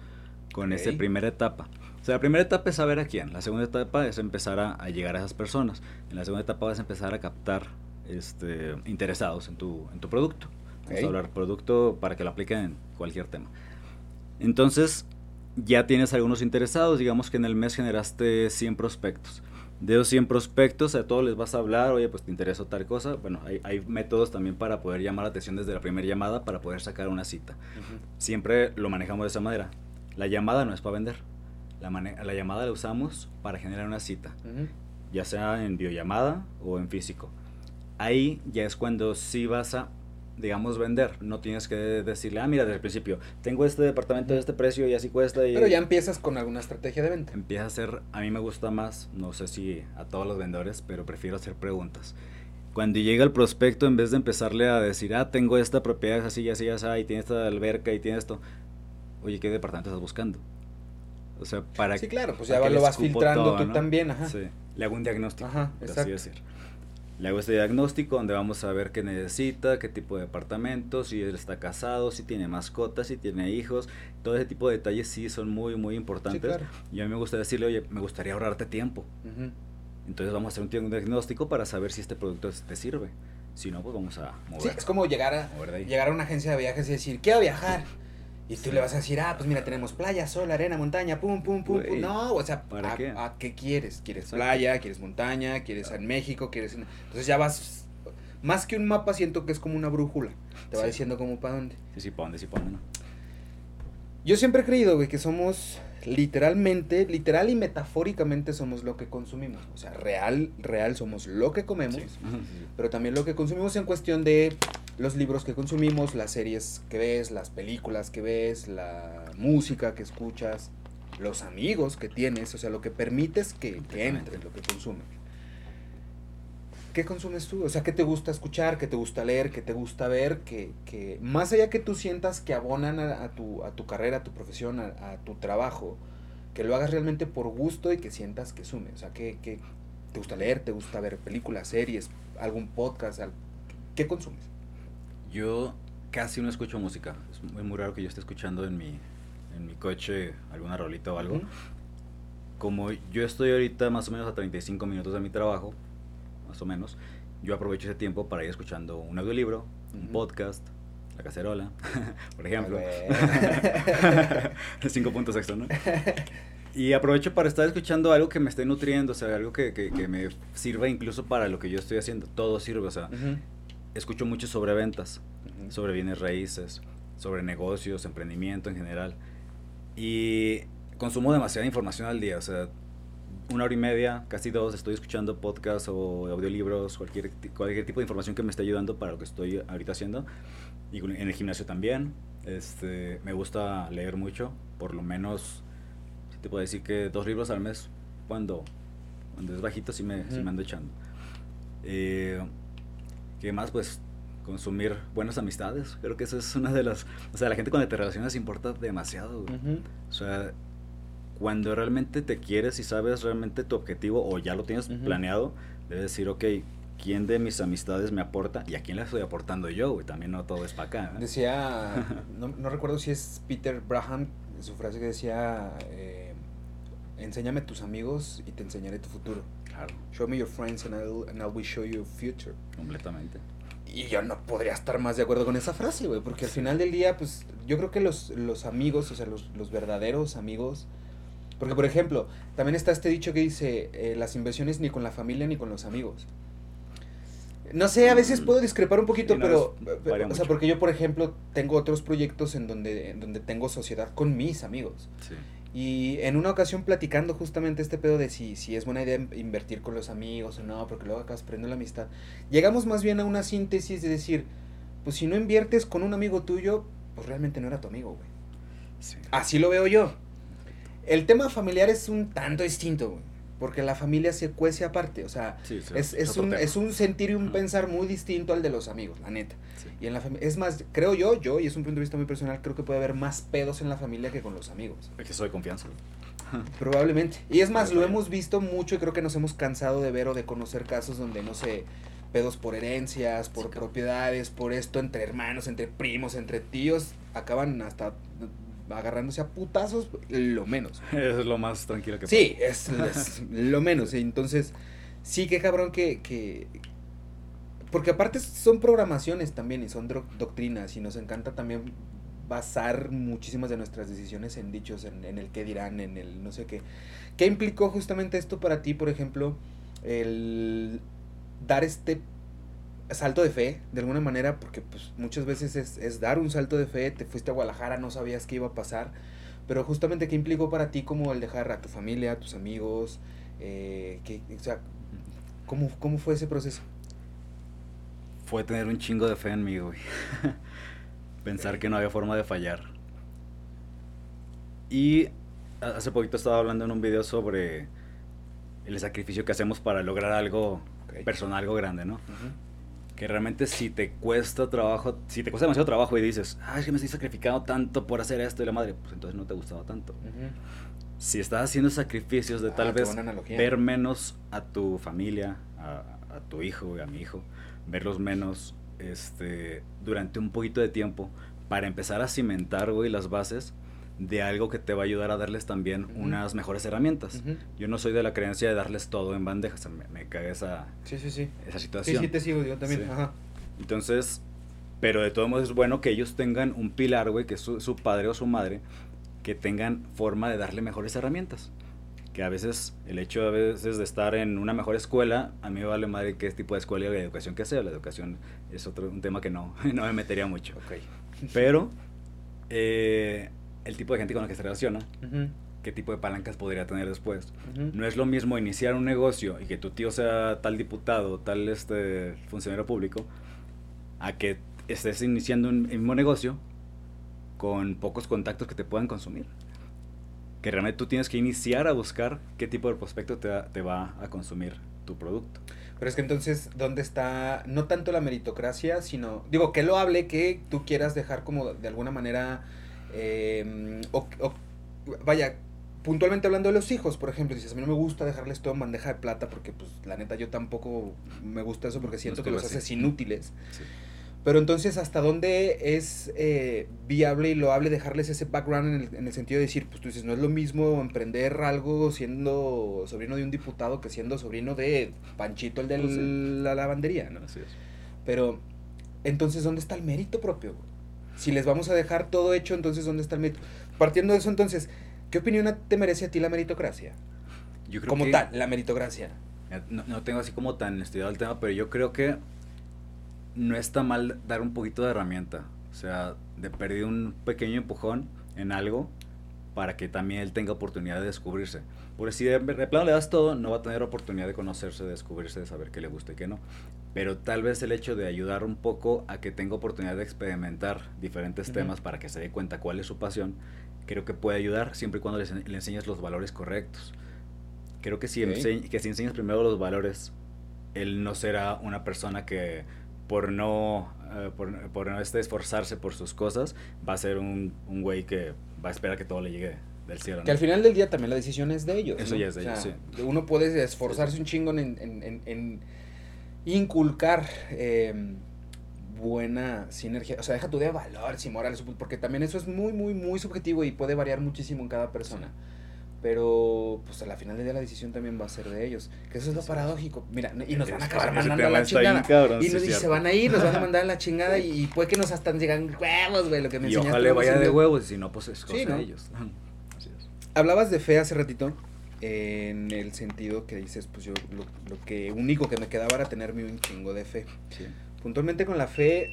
con esta Ok. primera etapa. O sea, la primera etapa es saber a quién, la segunda etapa es empezar a, a llegar a esas personas, en la segunda etapa vas a empezar a captar este, interesados en tu, en tu producto. Vamos Ok. a hablar producto para que lo apliquen en cualquier tema. Entonces, ya tienes algunos interesados, digamos que en el mes generaste 100 prospectos. De esos 100 prospectos, a todos les vas a hablar, oye, pues te interesa tal cosa. Bueno, hay, hay métodos también para poder llamar la atención desde la primera llamada para poder sacar una cita. Siempre lo manejamos de esa manera. La llamada no es para vender. La, la llamada la usamos para generar una cita, ya sea en videollamada o en físico. Ahí ya es cuando sí vas a, digamos, vender. No tienes que decirle, ah, mira, desde el principio, tengo este departamento de este precio y así cuesta. Y Pero ya empiezas con alguna estrategia de venta. empieza a ser, a mí me gusta más, no sé si a todos los vendedores, pero prefiero hacer preguntas. Cuando llega el prospecto, en vez de empezarle a decir, ah, tengo esta propiedad así, así, así, y tiene esta alberca y tiene esto, oye, ¿qué departamento estás buscando? O sea, para Sí, claro, pues ya lo vas filtrando todo, tú ¿no? también, ajá. Sí, le hago un diagnóstico, Ajá, por así decir. Le hago este diagnóstico donde vamos a ver qué necesita, qué tipo de departamento, si él está casado, si tiene mascotas, si tiene hijos. Todo ese tipo de detalles sí son muy, muy importantes. claro. Y a mí me gusta decirle, oye, me gustaría ahorrarte tiempo. Entonces vamos a hacer un dia- un diagnóstico para saber si este producto te sirve. Si no, pues vamos a mover. Sí, es como llegar a, ahí. llegar a una agencia de viajes y decir, quiero viajar. [laughs] Y tú Sí. le vas a decir, ah, pues mira, tenemos playa, sol, arena, montaña, pum, pum, pum, pum. No, o sea, ¿para a, qué? a qué quieres? ¿Quieres Exacto. playa? ¿Quieres montaña? ¿Quieres en México? ¿Quieres en... Entonces ya vas... Más que un mapa, siento que es como una brújula. Te va Sí. diciendo como para dónde. Sí, sí, para dónde, sí, para dónde no. Yo siempre he creído, güey, que somos literalmente, literal y metafóricamente somos lo que consumimos. O sea, real, real somos lo que comemos. Sí. [laughs] pero también lo que consumimos en cuestión de los libros que consumimos, las series que ves, las películas que ves, la música que escuchas, los amigos que tienes, o sea, lo que permites que, que entre, lo que consumes. ¿Qué consumes tú? O sea, ¿qué te gusta escuchar? ¿Qué te gusta leer? ¿Qué te gusta ver? Que, que más allá que tú sientas que abonan a, a tu, a tu carrera, a tu profesión, a, a tu trabajo, que lo hagas realmente por gusto y que sientas que sume. O sea, que, que te gusta leer, te gusta ver películas, series, algún podcast, ¿qué consumes? Yo casi no escucho música. Es muy, muy raro que yo esté escuchando en mi, en mi coche alguna rolita o algo. Ujú. Como yo estoy ahorita más o menos a 35 minutos de mi trabajo, más o menos, yo aprovecho ese tiempo para ir escuchando un audiolibro, un Ujú. podcast, La Cacerola, [laughs] por ejemplo. Ah, [laughs] 5.6, ¿no? Y aprovecho para estar escuchando algo que me esté nutriendo, o sea, algo que, que, que me sirva incluso para lo que yo estoy haciendo. Todo sirve, o sea, Ujú, escucho mucho sobre ventas, ujú. sobre bienes raíces, sobre negocios, emprendimiento en general. Y consumo demasiada información al día, o sea, una hora y media, casi dos, estoy escuchando podcasts o audiolibros, cualquier, cualquier tipo de información que me esté ayudando para lo que estoy ahorita haciendo. Y en el gimnasio también. Este, me gusta leer mucho, por lo menos, si te puedo decir que dos libros al mes, cuando, cuando es bajito, sí me, sí Ujú. me ando echando. Eh, ¿Qué más? Pues consumir buenas amistades. Creo que eso es una de las... O sea, la gente con la que te relacionas importa demasiado. güey. O sea, cuando realmente te quieres y sabes realmente tu objetivo o ya lo tienes planeado, debes decir, ok, ¿quién de mis amistades me aporta y a quién le estoy aportando yo? güey? También no todo es para acá. ¿eh? Decía, [laughs] no, no recuerdo si es Peter Braham, su frase que decía, eh, enséñame tus amigos y te enseñaré tu futuro. Claro. Show me your friends and I'll, and I will show you your future. Completamente. Y yo no podría estar más de acuerdo con esa frase, güey, porque al final del día, pues yo creo que los, los amigos, o sea, los, los verdaderos amigos, porque por ejemplo, también está este dicho que dice, eh, las inversiones ni con la familia ni con los amigos. No sé, a veces Mm. puedo discrepar un poquito, Sí, no, pero, o sea, porque yo, por ejemplo, tengo otros proyectos en donde, en donde tengo sociedad con mis amigos. Sí. Y en una ocasión platicando justamente este pedo de si, si es buena idea in- invertir con los amigos o no, porque luego acabas perdiendo la amistad, llegamos más bien a una síntesis de decir, pues si no inviertes con un amigo tuyo, pues realmente no era tu amigo, güey. Sí. Así lo veo yo. El tema familiar es un tanto distinto, güey, porque la familia se cuece aparte, o sea, Sí, sí, es, es un, es un sentir y un pensar muy distinto al de los amigos, la neta. Sí. Y en la es más, creo yo, yo, y es un punto de vista muy personal, creo que puede haber más pedos en la familia que con los amigos. Es que soy confianza. [laughs] Probablemente. Y es más, lo hemos visto mucho y creo que nos hemos cansado de ver o de conocer casos donde, no sé, pedos por herencias, por propiedades, por esto, entre hermanos, entre primos, entre tíos, acaban hasta agarrándose a putazos, lo menos. [laughs] es lo más tranquilo que Sí, es, es lo menos. Entonces, sí que cabrón que, que... Porque aparte son programaciones también y son doctrinas y nos encanta también basar muchísimas de nuestras decisiones en dichos, en, en el qué dirán, en el no sé qué. ¿Qué implicó justamente esto para ti, por ejemplo, el dar este salto de fe, de alguna manera, porque pues muchas veces es, es dar un salto de fe, te fuiste a Guadalajara, no sabías qué iba a pasar, pero justamente qué implicó para ti como el dejar a tu familia, a tus amigos, eh, que, o sea, ¿cómo, ¿cómo fue ese proceso? Fue tener un chingo de fe en mí, güey. [laughs] Pensar que no había forma de fallar. Y ha- hace poquito estaba hablando en un video sobre el sacrificio que hacemos para lograr algo personal, algo grande, ¿no? Que realmente si te cuesta trabajo, si te cuesta demasiado trabajo y dices, ah, es que me estoy sacrificando tanto por hacer esto y la madre, pues entonces no te ha gustado tanto. Si estás haciendo sacrificios de Ah, tal vez ver menos a tu familia, a, a tu hijo y a mi hijo, verlos menos este, durante un poquito de tiempo para empezar a cimentar, güey, las bases de algo que te va a ayudar a darles también Ujú. unas mejores herramientas. Yo no soy de la creencia de darles todo en bandeja, o sea, me, me caga esa, Sí, sí, sí. esa Sí, situación. sí, te sigo, yo también. Sí. Ajá. Entonces, pero de todos modos es bueno que ellos tengan un pilar, güey, que es su, su padre o su madre, que tengan forma de darle mejores herramientas. Que a veces, el hecho a veces de estar en una mejor escuela, a mí me vale madre qué tipo de escuela y de educación que sea. La educación es otro un tema que no, [laughs] no me metería mucho. Ok. Pero, eh, el tipo de gente con la que se relaciona, qué tipo de palancas podría tener después. No es lo mismo iniciar un negocio y que tu tío sea tal diputado, tal este funcionario público, a que estés iniciando un mismo negocio con pocos contactos que te puedan consumir. Que realmente tú tienes que iniciar a buscar qué tipo de prospecto te, te va a consumir tu producto. Pero es que entonces, ¿dónde está no tanto la meritocracia, sino, digo, que lo hable, que tú quieras dejar como de alguna manera, eh, o, o- vaya, puntualmente hablando de los hijos, por ejemplo, dices, a mí no me gusta dejarles todo en bandeja de plata porque, pues, la neta, yo tampoco me gusta eso porque siento que los así. haces inútiles. Sí. Pero entonces, ¿hasta dónde es eh, viable y loable dejarles ese background en el, en el sentido de decir, pues tú dices, no es lo mismo emprender algo siendo sobrino de un diputado que siendo sobrino de Panchito, el de Pues sí. la lavandería, ¿no? Así es. Pero, entonces, ¿dónde está el mérito propio? güey? Si les vamos a dejar todo hecho, entonces, ¿dónde está el mérito? Partiendo de eso, entonces, ¿qué opinión te merece a ti la meritocracia? Yo creo Como que- tal, la meritocracia. No, no tengo así como tan estudiado el tema, pero yo creo que no está mal dar un poquito de herramienta. O sea, de perder un pequeño empujón en algo para que también él tenga oportunidad de descubrirse. Porque si de, de plano le das todo, no va a tener oportunidad de conocerse, de descubrirse, de saber qué le gusta y qué no. Pero tal vez el hecho de ayudar un poco a que tenga oportunidad de experimentar diferentes temas para que se dé cuenta cuál es su pasión, creo que puede ayudar siempre y cuando le, le enseñes los valores correctos. Creo que si, Ok. ense- que si enseñas primero los valores, él no será una persona que por no, eh, por, por no este, esforzarse por sus cosas, va a ser un, un güey que va a esperar que todo le llegue del cielo. Que al final del día también la decisión es de ellos. Eso ¿no? ya es de O sea, ellos, Uno puede esforzarse un chingo en, en- en- en inculcar eh, buena sinergia. O sea, deja tu de valores y morales, porque también eso es muy, muy, muy subjetivo y puede variar muchísimo en cada persona. Pero, pues a la final del día la decisión también va a ser de ellos. Que eso es lo paradójico. Mira, y nos van a acabar mandando a la chingada. cabrón, y, sí, nos- y se van a ir, nos van a [laughs] mandar a la chingada y, puede que nos hasta llegan huevos, güey, lo que me Y ojalá vaya de huevos, y si no, pues es cosa Sí, ¿no? de ellos. [laughs] Así es. Hablabas de fe hace ratito, en el sentido que dices, pues yo lo, lo que único que me quedaba era tenerme un chingo de fe. Sí. Puntualmente con la fe,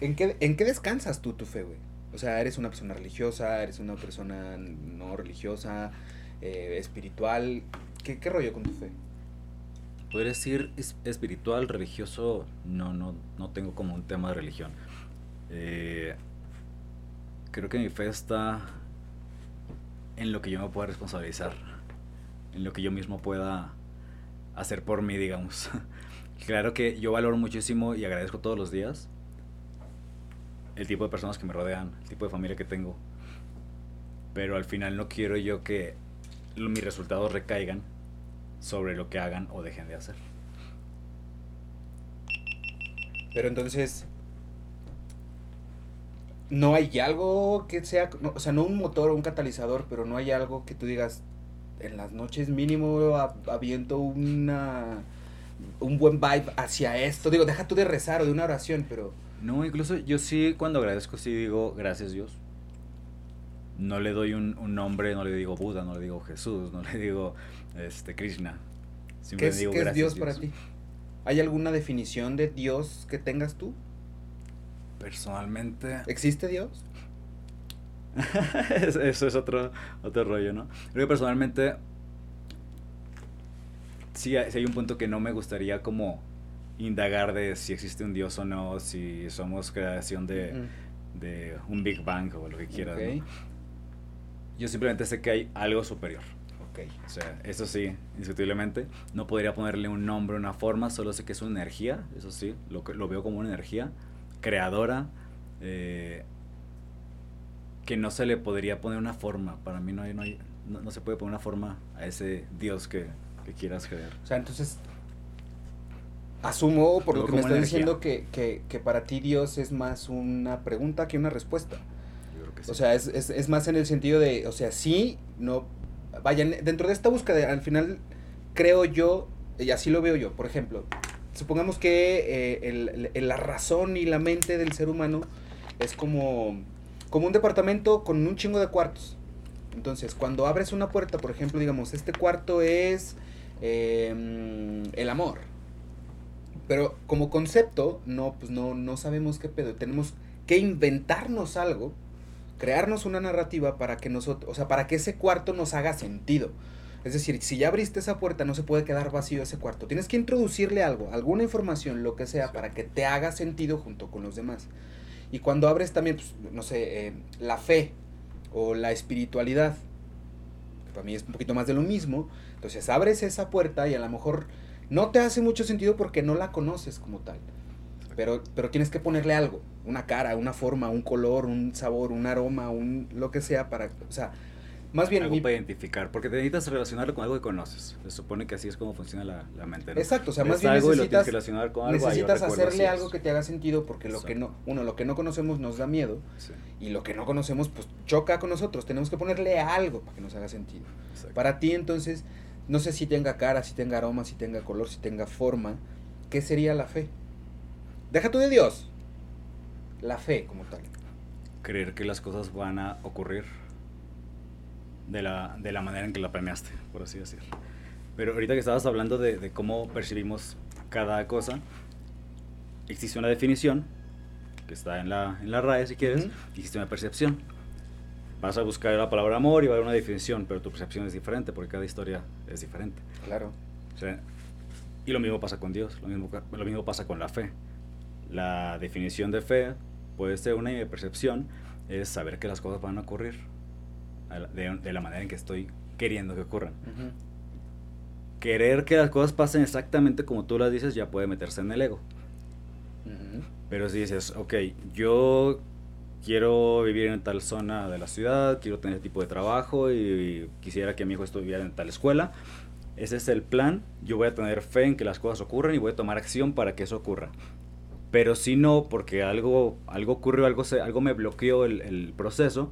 ¿en qué, ¿en qué descansas tú tu fe, güey? O sea, ¿eres una persona religiosa? ¿Eres una persona no religiosa? eh, ¿Espiritual? ¿Qué, ¿Qué rollo con tu fe? Podría decir es- espiritual, religioso, no, no, no tengo como un tema de religión. Eh, creo que mi fe está en lo que yo me pueda responsabilizar, en lo que yo mismo pueda hacer por mí, digamos. [laughs] claro que yo valoro muchísimo y agradezco todos los días el tipo de personas que me rodean, el tipo de familia que tengo. Pero al final no quiero yo que mis resultados recaigan sobre lo que hagan o dejen de hacer. Pero entonces, no hay algo que sea, o sea, no un motor o un catalizador, pero no hay algo que tú digas, en las noches mínimo a- aviento una un buen vibe hacia esto. Digo, deja tú de rezar o de una oración, pero No, incluso yo sí cuando agradezco sí digo gracias Dios. No le doy un, un nombre, no le digo Buda, no le digo Jesús, no le digo este Krishna. ¿qué es, digo qué es Dios para ti? ¿Hay alguna definición de Dios que tengas tú? Personalmente, ¿Existe Dios? [laughs] eso es otro, otro rollo, ¿no? Creo que personalmente sí hay, sí hay un punto que no me gustaría como indagar de si existe un Dios o no, si somos creación de, Mm, de un Big Bang o lo que quieras. ¿no? ok, Yo simplemente sé que hay algo superior. ok. O sea, eso sí, indiscutiblemente. No podría ponerle un nombre, una forma, solo sé que es una energía, eso sí, lo, lo veo como una energía creadora, eh, que no se le podría poner una forma. Para mí no, hay, no, hay- no, no se puede poner una forma a ese Dios que, que quieras creer. O sea, entonces asumo por lo que me estás energía. diciendo que, que, que para ti Dios es más una pregunta que una respuesta. Yo creo que sí. O sea, es, es, es más en el sentido de, o sea, sí, no, vayan, dentro de esta búsqueda, al final creo yo, y así lo veo yo, por ejemplo, supongamos que eh, el- el- la razón y la mente del ser humano es como, como un departamento con un chingo de cuartos. Entonces, cuando abres una puerta, por ejemplo, digamos, este cuarto es eh, el amor. Pero como concepto, no, pues no, no sabemos qué pedo. Tenemos que inventarnos algo, crearnos una narrativa para que nosotros, o sea, para que ese cuarto nos haga sentido. Es decir, si ya abriste esa puerta, no se puede quedar vacío ese cuarto. Tienes que introducirle algo, alguna información, lo que sea, para que te haga sentido junto con los demás. Y cuando abres también, pues, no sé, eh, la fe o la espiritualidad, que para mí es un poquito más de lo mismo, entonces abres esa puerta y a lo mejor no te hace mucho sentido porque no la conoces como tal. Pero, pero tienes que ponerle algo, una cara, una forma, un color, un sabor, un aroma, un lo que sea para, o sea, más bien algo mi- para identificar, porque te necesitas relacionarlo con algo que conoces. Se supone que así es como funciona la, la mente. ¿no? Exacto, o sea, más bien algo y lo tienes necesitas, que relacionar con algo. necesitas hacerle algo que te haga sentido porque lo que no, Exacto. uno, lo que no conocemos nos da miedo Sí, y lo que no conocemos pues choca con nosotros, tenemos que ponerle algo para que nos haga sentido. exacto. Para ti entonces, no sé si tenga cara, si tenga aroma, si tenga color, si tenga forma, ¿qué sería la fe? Deja tú de Dios, la fe como tal. creer que las cosas van a ocurrir de la, de la manera en que la planeaste, por así decirlo. Pero ahorita que estabas hablando de, de cómo percibimos cada cosa, existe una definición que está en la, en la RAE si quieres, existe una percepción. Vas a buscar la palabra amor y va a haber una definición, pero tu percepción es diferente porque cada historia es diferente. Claro. O sea, y lo mismo pasa con Dios, lo mismo, lo mismo pasa con la fe. La definición de fe puede ser una y mi percepción es saber que las cosas van a ocurrir de, de la manera en que estoy queriendo que ocurran. Querer que las cosas pasen exactamente como tú las dices ya puede meterse en el ego. Pero si dices, ok, yo quiero vivir en tal zona de la ciudad, quiero tener tipo de trabajo y quisiera que mi hijo estuviera en tal escuela, ese es el plan, yo voy a tener fe en que las cosas ocurran y voy a tomar acción para que eso ocurra. Pero si no, porque algo, algo ocurrió, algo, se, algo me bloqueó el, el proceso,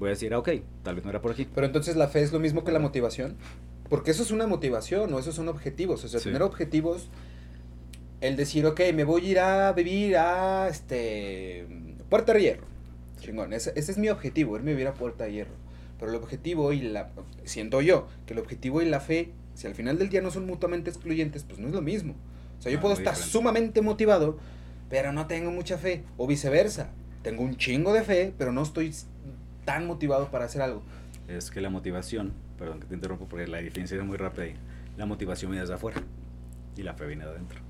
voy a decir, ah, ok, tal vez no era por aquí. Pero entonces la fe es lo mismo que la motivación. Porque eso es una motivación, o esos son objetivos. O sea, Sí. tener objetivos, el decir, ok, me voy a ir a vivir a este Puerta de Hierro. Chingón, ese, ese es mi objetivo, irme a vivir a Puerta de Hierro. Pero el objetivo y la. Siento yo que el objetivo y la fe, si al final del día no son mutuamente excluyentes, pues no es lo mismo. O sea, yo Ah, puedo estar diferente. sumamente motivado, pero no tengo mucha fe. O viceversa. Tengo un chingo de fe, pero no estoy tan motivado para hacer algo. Es que la motivación, perdón que te interrumpo porque la diferencia es muy rápida ahí. La motivación viene desde afuera y la fe viene de adentro.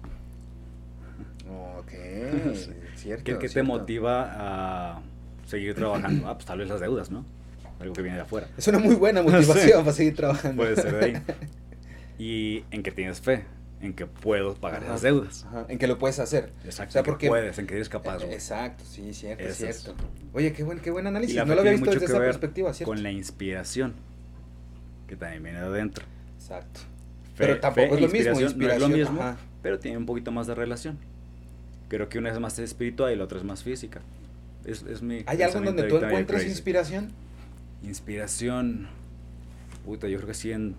Ok, [laughs] Sí. cierto. ¿Qué, qué te cierto. motiva a seguir trabajando? Ah, pues tal vez las deudas, ¿no? Algo que viene de afuera. Es una muy buena [laughs] motivación para seguir trabajando. Puede ser de ahí. [laughs] Y en que tienes fe, en que puedo pagar Ajá, esas deudas. ajá, En que lo puedes hacer. Exacto. O sea, en que porque- puedes, en que eres capaz. Eh. Exacto, sí, cierto, Eso es. cierto. Oye, qué buen, qué buen análisis. No lo había visto desde que esa perspectiva, ¿cierto? Con la inspiración, que también viene de adentro. Exacto. Fe- Pero tampoco fe es lo mismo, inspiración no es lo mismo, ajá. pero tiene un poquito más de relación. Creo que una es más espiritual y la otra es más física. Es, es mi ¿Hay algo en donde tú encuentras inspiración? Inspiración. Puta, yo creo que sí en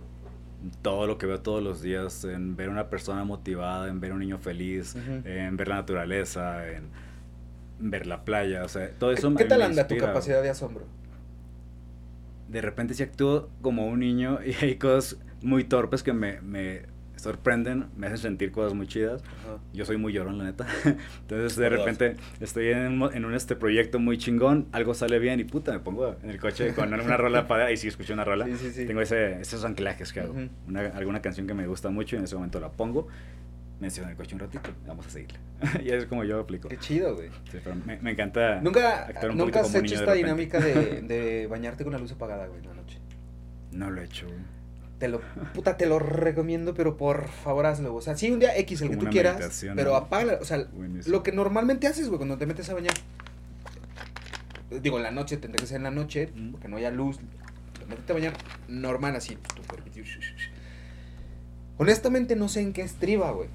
todo lo que veo todos los días, en ver una persona motivada, en ver un niño feliz, en ver la naturaleza, en ver la playa, o sea, todo eso ¿Qué, me- qué tal anda tu capacidad de asombro? De repente sí actúo como un niño y hay cosas muy torpes que me, me sorprenden, me hacen sentir cosas muy chidas. Yo soy muy llorón, la neta. [laughs] Entonces, de repente, estoy en, en un este proyecto muy chingón, algo sale bien y puta, me pongo en el coche con una rola para y sí escucho una rola. Sí, sí, sí. Tengo ese, esos anclajes que hago. Una, alguna canción que me gusta mucho y en ese momento la pongo, me enciendo en el coche un ratito, vamos a seguirla. [laughs] y es como yo aplico. Qué chido, güey. Sí, pero me, me encanta Nunca, actuar un nunca has como hecho niño esta de dinámica de, [laughs] de bañarte con la luz apagada, güey, en la noche. No lo he hecho. güey. Te lo, puta, te lo recomiendo, pero por favor hazlo. O sea, sí, un día X, el que tú quieras, pero apágala. O sea, Buenísimo. lo que normalmente haces, güey, cuando te metes a bañar. Digo, en la noche, tendría que ser en la noche, Mm. porque no haya luz. Te a bañar normal, así. tu. Honestamente, no sé en qué estriba, güey.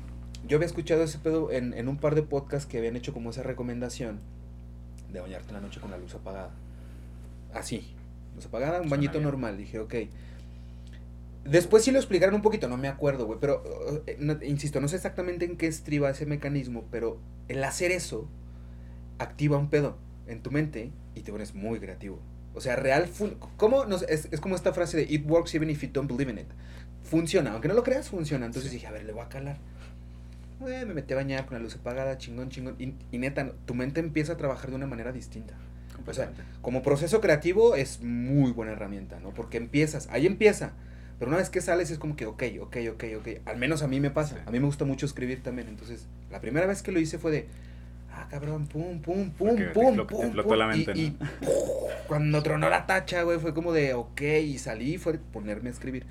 Yo había escuchado ese pedo en, en un par de podcasts que habían hecho como esa recomendación de bañarte en la noche con la luz apagada. Así, luz apagada, un Suena bañito bien. normal. Dije, ok. Después sí lo explicaron un poquito, no me acuerdo, güey, pero eh, no- insisto, no sé exactamente en qué estriba ese mecanismo, pero el hacer eso activa un pedo en tu mente y te pones muy creativo. O sea, real, ¿cómo? No sé, es, es como esta frase de it works even if you don't believe in it. Funciona, aunque no lo creas, funciona. Entonces Sí. dije, a ver, le voy a calar. Eh, me metí a bañar con la luz apagada, chingón, chingón. Y, y neta, tu mente empieza a trabajar de una manera distinta. O sea, como proceso creativo es muy buena herramienta, ¿no? Porque empiezas, ahí empieza. Pero una vez que sales es como que, ok, ok, ok, ok. Al menos a mí me pasa. Sí. A mí me gusta mucho escribir también. Entonces, la primera vez que lo hice fue de, ah, cabrón, pum, pum, pum, Porque pum, te pum, pum. la mente, y, ¿no? y, cuando tronó la tacha, güey, fue como de, ok, y salí, fue ponerme a escribir.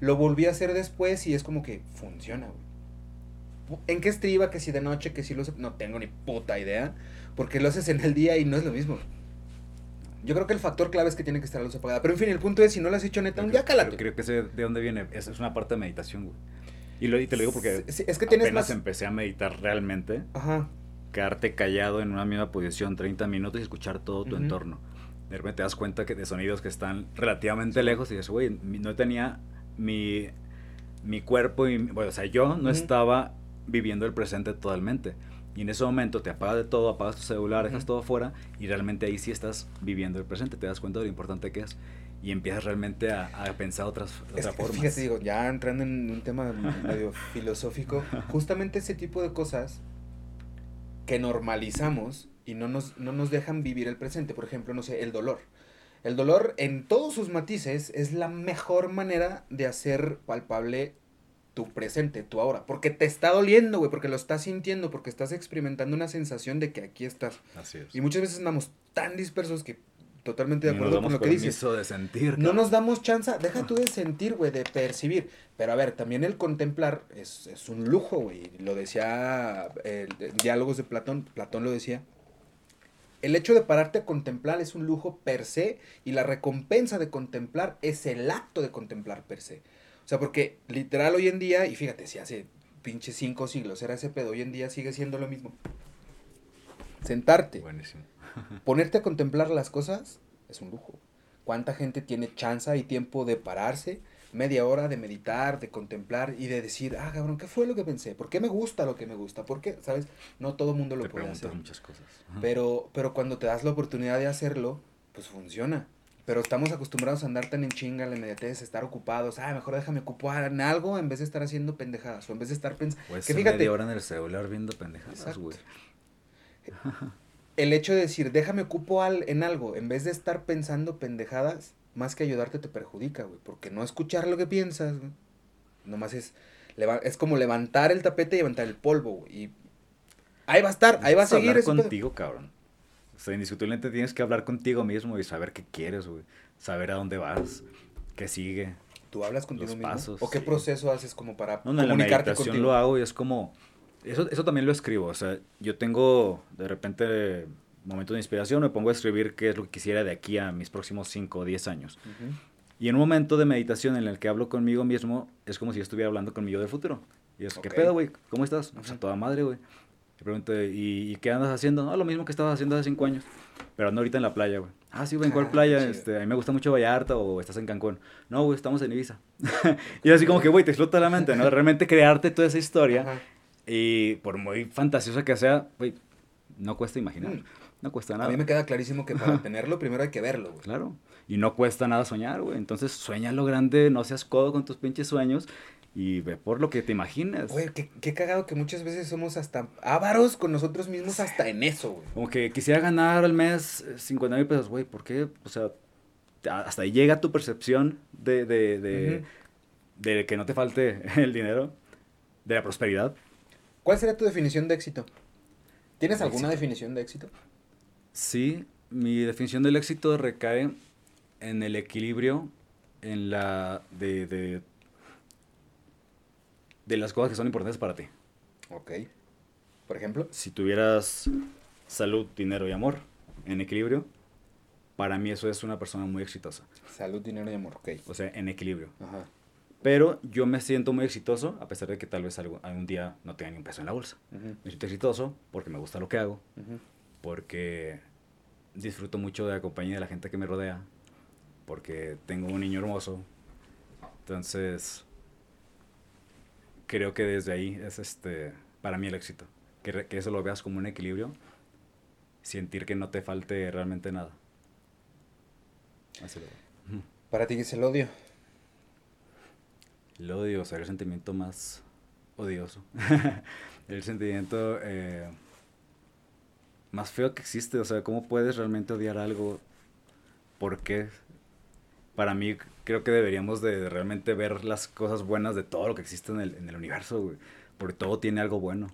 Lo volví a hacer después y es como que funciona, güey. ¿En qué estriba? Que si de noche, que si lo... No tengo ni puta idea. Porque lo haces en el día y no es lo mismo. Yo creo que el factor clave es que tiene que estar la luz apagada. Pero en fin, el punto es, si no lo has hecho neta, Yo un creo- día cálate. Creo que sé de dónde viene. Es, es una parte de meditación, güey. Y, lo, y te lo digo porque Sí, es que tienes apenas más... empecé a meditar realmente. Ajá. Quedarte callado en una misma posición 30 minutos y escuchar todo tu entorno. De repente te das cuenta que de sonidos que están relativamente lejos y dices, güey, no tenía mi, mi cuerpo y, bueno, o sea, yo no estaba viviendo el presente totalmente. Y en ese momento te apagas de todo, apagas tu celular, dejas todo afuera y realmente ahí sí estás viviendo el presente, te das cuenta de lo importante que es y empiezas realmente a, a pensar otras, de Es otra que, forma. fíjate, digo, ya entrando en un tema medio filosófico, [laughs] justamente ese tipo de cosas que normalizamos y no nos, no nos dejan vivir el presente. Por ejemplo, no sé, el dolor. El dolor en todos sus matices es la mejor manera de hacer palpable tu presente, tu ahora. Porque te está doliendo, güey, porque lo estás sintiendo, porque estás experimentando una sensación de que aquí estás. Así es. Y muchas veces andamos tan dispersos que totalmente de acuerdo con lo que dices. de sentir. No nos damos chance, deja tú de sentir, güey, de percibir. Pero a ver, también el contemplar es, es un lujo, güey. Lo decía eh, Diálogos de Platón, Platón lo decía. El hecho de pararte a contemplar es un lujo per se y la recompensa de contemplar es el acto de contemplar per se. O sea, porque literal hoy en día, y fíjate, si hace pinche cinco siglos era ese pedo, hoy en día sigue siendo lo mismo. Sentarte, Buenísimo. [laughs] ponerte a contemplar las cosas es un lujo. ¿Cuánta gente tiene chance y tiempo de pararse? media hora de meditar, de contemplar y de decir, ah, cabrón, ¿qué fue lo que pensé? ¿Por qué me gusta lo que me gusta? ¿Por qué? ¿Sabes? No todo mundo lo puede hacer. muchas cosas. Pero, pero cuando te das la oportunidad de hacerlo, pues funciona. Pero estamos acostumbrados a andar tan en chinga, la inmediatez, estar ocupados. Ah, mejor déjame ocupar en algo en vez de estar haciendo pendejadas. O en vez de estar pensando. Pues que fíjate. media hora en el celular viendo pendejadas, güey. El hecho de decir, déjame ocupo al, en algo, en vez de estar pensando pendejadas, más que ayudarte te perjudica, güey. Porque no escuchar lo que piensas, güey. Nomás es, es como levantar el tapete y levantar el polvo, güey. Y ahí va a estar, ahí va a seguir. Hablar contigo, cabrón. O sea, indiscutiblemente tienes que hablar contigo mismo y saber qué quieres, güey. Saber a dónde vas, qué sigue. ¿Tú hablas contigo mismo? Pasos, ¿O qué proceso haces como para no, no, comunicarte la meditación lo hago y es como... Eso, eso también lo escribo, o sea, yo tengo de repente momento de inspiración, me pongo a escribir qué es lo que quisiera de aquí a mis próximos 5 o 10 años. Y en un momento de meditación en el que hablo conmigo mismo, es como si estuviera hablando con mi yo del futuro. Y es, ¿qué pedo, güey? ¿Cómo estás? O sea, toda madre, güey. Pregunto, ¿y, qué andas haciendo? No, lo mismo que estabas haciendo hace 5 años. Pero ando ahorita en la playa, güey. Ah, sí, güey, ¿en cuál ah, playa? Este, a mí me gusta mucho Vallarta o estás en Cancún. No, güey, estamos en Ibiza. [laughs] y así como que, güey, te explota la mente, ¿no? Realmente crearte toda esa historia. Y por muy fantasiosa que sea, güey, no cuesta imaginar. Mm. No cuesta nada. A mí me queda clarísimo que para [laughs] tenerlo primero hay que verlo, güey. Claro. Y no cuesta nada soñar, güey. Entonces sueña lo grande, no seas codo con tus pinches sueños y ve por lo que te imaginas. Güey, qué, qué, cagado que muchas veces somos hasta ávaros con nosotros mismos hasta en eso, güey. Como que quisiera ganar al mes 50 mil pesos, güey. ¿Por qué? O sea, hasta ahí llega tu percepción de, de, de, de que no te falte [laughs] el dinero, de la prosperidad. ¿Cuál sería tu definición de éxito? ¿Tienes alguna definición de éxito? Sí, mi definición del éxito recae en el equilibrio en la de, de, las cosas que son importantes para ti. Ok. Por ejemplo. Si tuvieras salud, dinero y amor en equilibrio, para mí eso es una persona muy exitosa. Salud, dinero y amor, ok. O sea, en equilibrio. Ajá. Pero yo me siento muy exitoso, a pesar de que tal vez algún, día no tenga ni un peso en la bolsa. Me siento exitoso porque me gusta lo que hago, porque disfruto mucho de la compañía de la gente que me rodea, porque tengo un niño hermoso. Entonces, creo que desde ahí es este para mí el éxito. Que, que eso lo veas como un equilibrio, sentir que no te falte realmente nada. ¿Para ti qué es el odio? El odio, o sea, el sentimiento más odioso. [laughs] el sentimiento eh, más feo que existe. O sea, ¿cómo puedes realmente odiar algo? ¿Por qué? Para mí, creo que deberíamos de realmente ver las cosas buenas de todo lo que existe en el, en el universo, güey. Porque todo tiene algo bueno.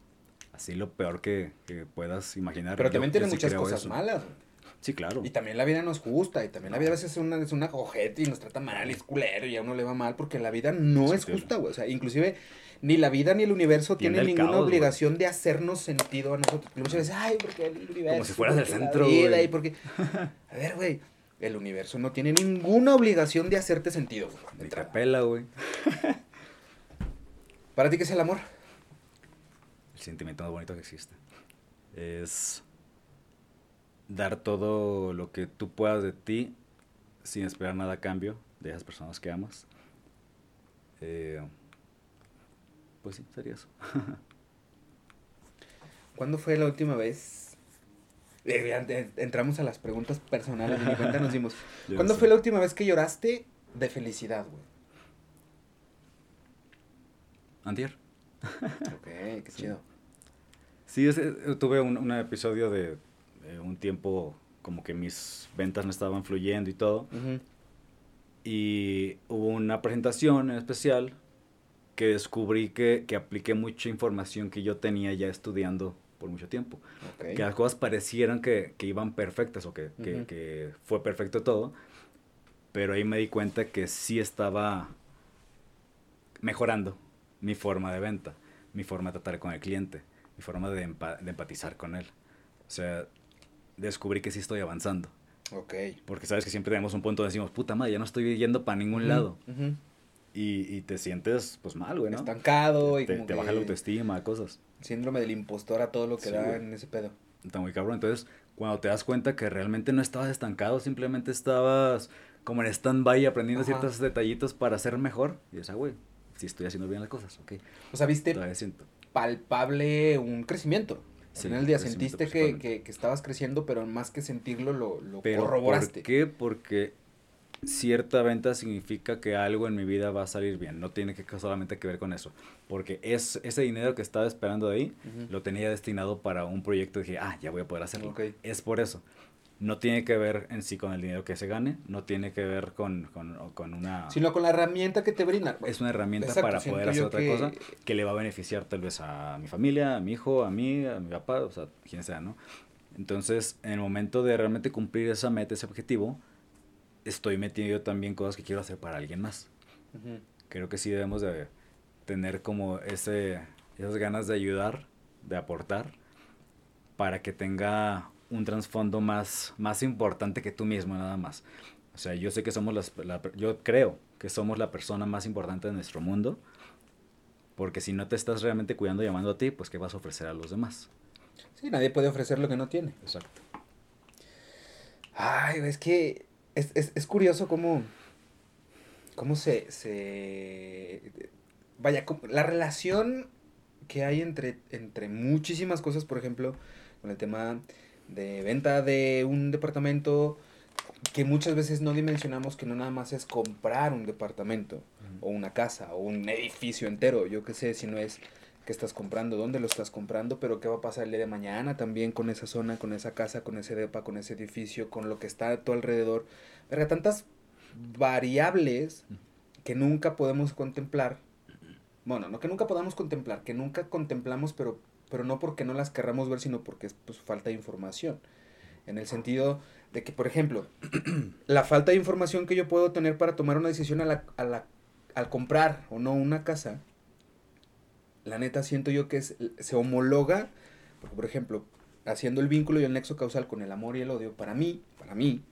Así lo peor que, que puedas imaginar. Pero también tiene muchas cosas malas. Sí, claro. Y también la vida nos gusta, y también la vida a veces es una, es una cojete y nos trata mal y es culero y a uno le va mal porque la vida no es justa, güey. O sea, inclusive ni la vida ni el universo tienen ninguna obligación de hacernos sentido a nosotros. muchas veces, ay, porque el universo. Como si fueras el centro. Vida y porque... [laughs] A ver, güey. El universo no tiene ninguna obligación de hacerte sentido, güey. Te pela, güey. [laughs] ¿Para ti qué es el amor? El sentimiento más bonito que existe. Es dar todo lo que tú puedas de ti sin esperar nada a cambio de esas personas que amas. Eh, pues sí, sería eso. [laughs] ¿Cuándo fue la última vez? Eh, entramos a las preguntas personales y cuenta nos dimos. [laughs] ¿Cuándo fue la última vez que lloraste de felicidad, güey? Antier. ok, qué chido. Sí, tuve un, episodio de eh, un tiempo como que mis ventas no estaban fluyendo y todo. Y hubo una presentación especial que descubrí que, que apliqué mucha información que yo tenía ya estudiando por mucho tiempo. Que las cosas parecieran que, que iban perfectas o que, que, que, fue perfecto todo, pero ahí me di cuenta que sí estaba mejorando mi forma de venta, mi forma de tratar con el cliente, mi forma de, de empatizar con él. O sea, descubrí que sí estoy avanzando. Ok. Porque sabes que siempre tenemos un punto donde decimos, puta madre, ya no estoy yendo para ningún lado y, te sientes pues mal, güey, ¿no? Estancado y te, te baja la autoestima, cosas. Síndrome del impostor a todo lo que da en ese pedo. Está muy cabrón. Entonces, cuando te das cuenta que realmente no estabas estancado, simplemente estabas como en stand-by aprendiendo Ajá. ciertos detallitos para ser mejor. Y dices, ah, güey, sí estoy haciendo bien las cosas, ok. O sea, viste palpable un crecimiento. Sí, final del día sentiste que, que, que estabas creciendo, pero más que sentirlo, lo, lo Pero corroboraste. ¿por qué? Porque cierta venta significa que algo en mi vida va a salir bien. No tiene que solamente que ver con eso. Porque es, ese dinero que estaba esperando de ahí, Ujú. lo tenía destinado para un proyecto y dije, ah, ya voy a poder hacerlo. Es por eso. No tiene que ver en sí con el dinero que se gane, no tiene que ver con, con, con una... Sino con la herramienta que te brinda. es una herramienta Exacto, para poder hacer otra que- cosa que le va a beneficiar tal vez a mi familia, a mi hijo, a mí, a mi papá, o sea, quien sea, ¿no? Entonces, en el momento de realmente cumplir esa meta, ese objetivo, estoy metiendo también cosas que quiero hacer para alguien más. Creo que sí debemos de tener como ese, esas ganas de ayudar, de aportar, para que tenga un trasfondo más, más importante que tú mismo nada más. O sea, yo sé que somos las, la, yo creo que somos la persona más importante de nuestro mundo, porque si no te estás realmente cuidando y llamando a ti, pues ¿qué vas a ofrecer a los demás? Sí, nadie puede ofrecer lo que no tiene. Exacto. Ay, es que es, es, es curioso cómo, cómo se, se... Vaya, la relación que hay entre, entre muchísimas cosas, por ejemplo, con el tema de venta de un departamento, que muchas veces no dimensionamos que no nada más es comprar un departamento, o una casa, o un edificio entero, yo qué sé, si no es que estás comprando, dónde lo estás comprando, pero qué va a pasar el día de mañana también con esa zona, con esa casa, con ese depa, con ese edificio, con lo que está a tu alrededor. Tantas variables que nunca podemos contemplar. Bueno, no que nunca podamos contemplar, que nunca contemplamos, pero, pero no porque no las querramos ver, sino porque es pues, falta de información. En el sentido de que, por ejemplo, [clears throat] la falta de información que yo puedo tener para tomar una decisión a al comprar o no una casa, la neta siento yo que es, se homologa, porque por ejemplo, haciendo el vínculo y el nexo causal con el amor y el odio, para mí, para mí,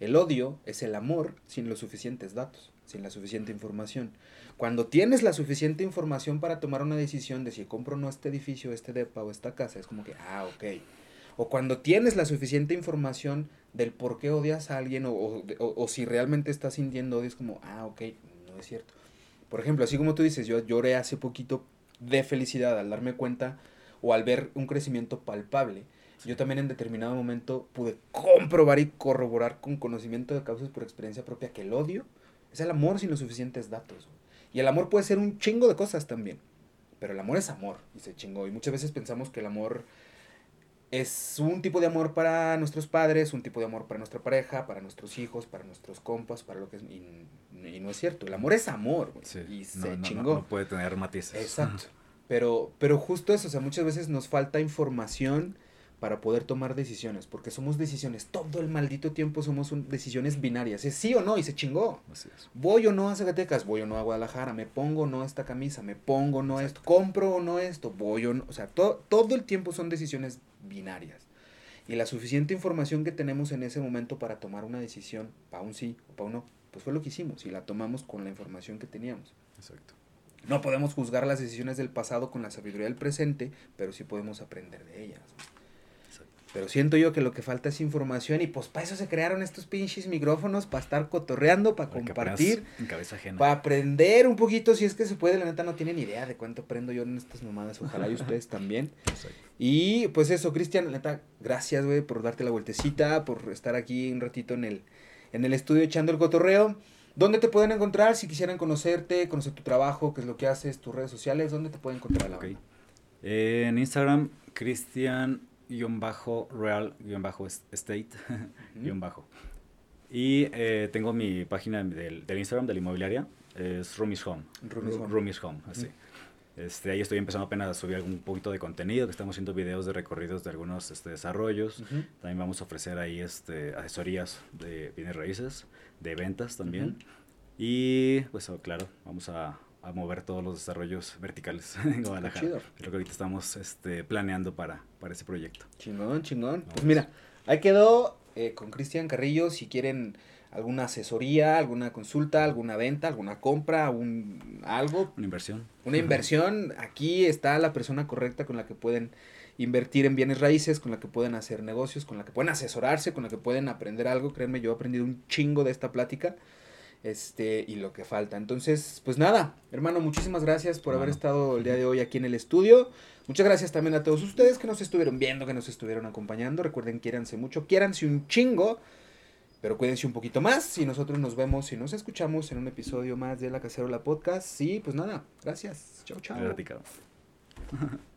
el odio es el amor sin los suficientes datos, sin la suficiente información. Cuando tienes la suficiente información para tomar una decisión de si compro o no este edificio, este depa o esta casa, es como que, ah, ok. O cuando tienes la suficiente información del por qué odias a alguien o, o, o- o si realmente estás sintiendo odio, es como, ah, ok, no es cierto. Por ejemplo, así como tú dices, yo lloré hace poquito de felicidad al darme cuenta o al ver un crecimiento palpable. Yo también en determinado momento pude comprobar y corroborar con conocimiento de causas por experiencia propia que el odio es el amor sin los suficientes datos. Y el amor puede ser un chingo de cosas también. Pero el amor es amor y se chingó. Y muchas veces pensamos que el amor es un tipo de amor para nuestros padres, un tipo de amor para nuestra pareja, para nuestros hijos, para nuestros compas, para lo que es. Y, y no es cierto. El amor es amor. güey, Sí, y no, se no, no, chingó. no puede tener matices. Exacto. Pero, pero justo eso, o sea, muchas veces nos falta información para poder tomar decisiones, porque somos decisiones, todo el maldito tiempo somos un- decisiones binarias, es sí o no y se chingó. Así es. Voy o no a Zacatecas, voy o no a Guadalajara, me pongo o no esta camisa, me pongo o no esto, compro o no esto, voy o no, o sea, to- todo el tiempo son decisiones binarias. Y la suficiente información que tenemos en ese momento para tomar una decisión, para un sí o para un no, pues fue lo que hicimos y la tomamos con la información que teníamos. Exacto. No podemos juzgar las decisiones del pasado con la sabiduría del presente, pero sí podemos aprender de ellas. Pero siento yo que lo que falta es información y pues para eso se crearon estos pinches micrófonos, para estar cotorreando, para Para compartir, aprendas En cabeza ajena. para aprender un poquito si es que se puede. La neta no tienen idea de cuánto aprendo yo en estas mamadas, ojalá y ustedes [laughs] también. Exacto. Y pues eso, Cristian, la neta, gracias, güey, por darte la vueltecita, por estar aquí un ratito en el, en el estudio echando el cotorreo. ¿Dónde te pueden encontrar si quisieran conocerte, conocer tu trabajo, qué es lo que haces, tus redes sociales? ¿Dónde te pueden encontrar la Ok. banda? Eh, en Instagram, Cristian-Real-Estate. [laughs] guion bajo. Y eh, tengo mi página del, del Instagram de la inmobiliaria. Es Roomies Home. Roomies Home. Roomies Home, así. Este, ahí estoy empezando apenas a subir algún poquito de contenido, que estamos haciendo videos de recorridos de algunos este, desarrollos. Ujú. También vamos a ofrecer ahí este, asesorías de bienes raíces, de ventas también. Ujú. Y pues oh, claro, vamos a, a mover todos los desarrollos verticales [laughs] en Guadalajara. chido. Es lo que ahorita estamos este, planeando para, para ese proyecto. Chingón, chingón. Pues mira, ahí quedó eh, con Cristian Carrillo. Si quieren alguna asesoría, alguna consulta, alguna venta, alguna compra, un algo. Una inversión. Una inversión, aquí está la persona correcta con la que pueden invertir en bienes raíces, con la que pueden hacer negocios, con la que pueden asesorarse, con la que pueden aprender algo. Créanme, yo he aprendido un chingo de esta plática. Este, y lo que falta. Entonces, pues nada, hermano, muchísimas gracias por haber estado el día de hoy aquí en el estudio. Muchas gracias también a todos ustedes que nos estuvieron viendo, que nos estuvieron acompañando. Recuerden, quiéranse mucho, quiéranse un chingo, pero cuídense un poquito más. Y nosotros nos vemos y nos escuchamos en un episodio más de La Cacerola Podcast. Sí, pues nada, gracias. Chao, chao. [laughs]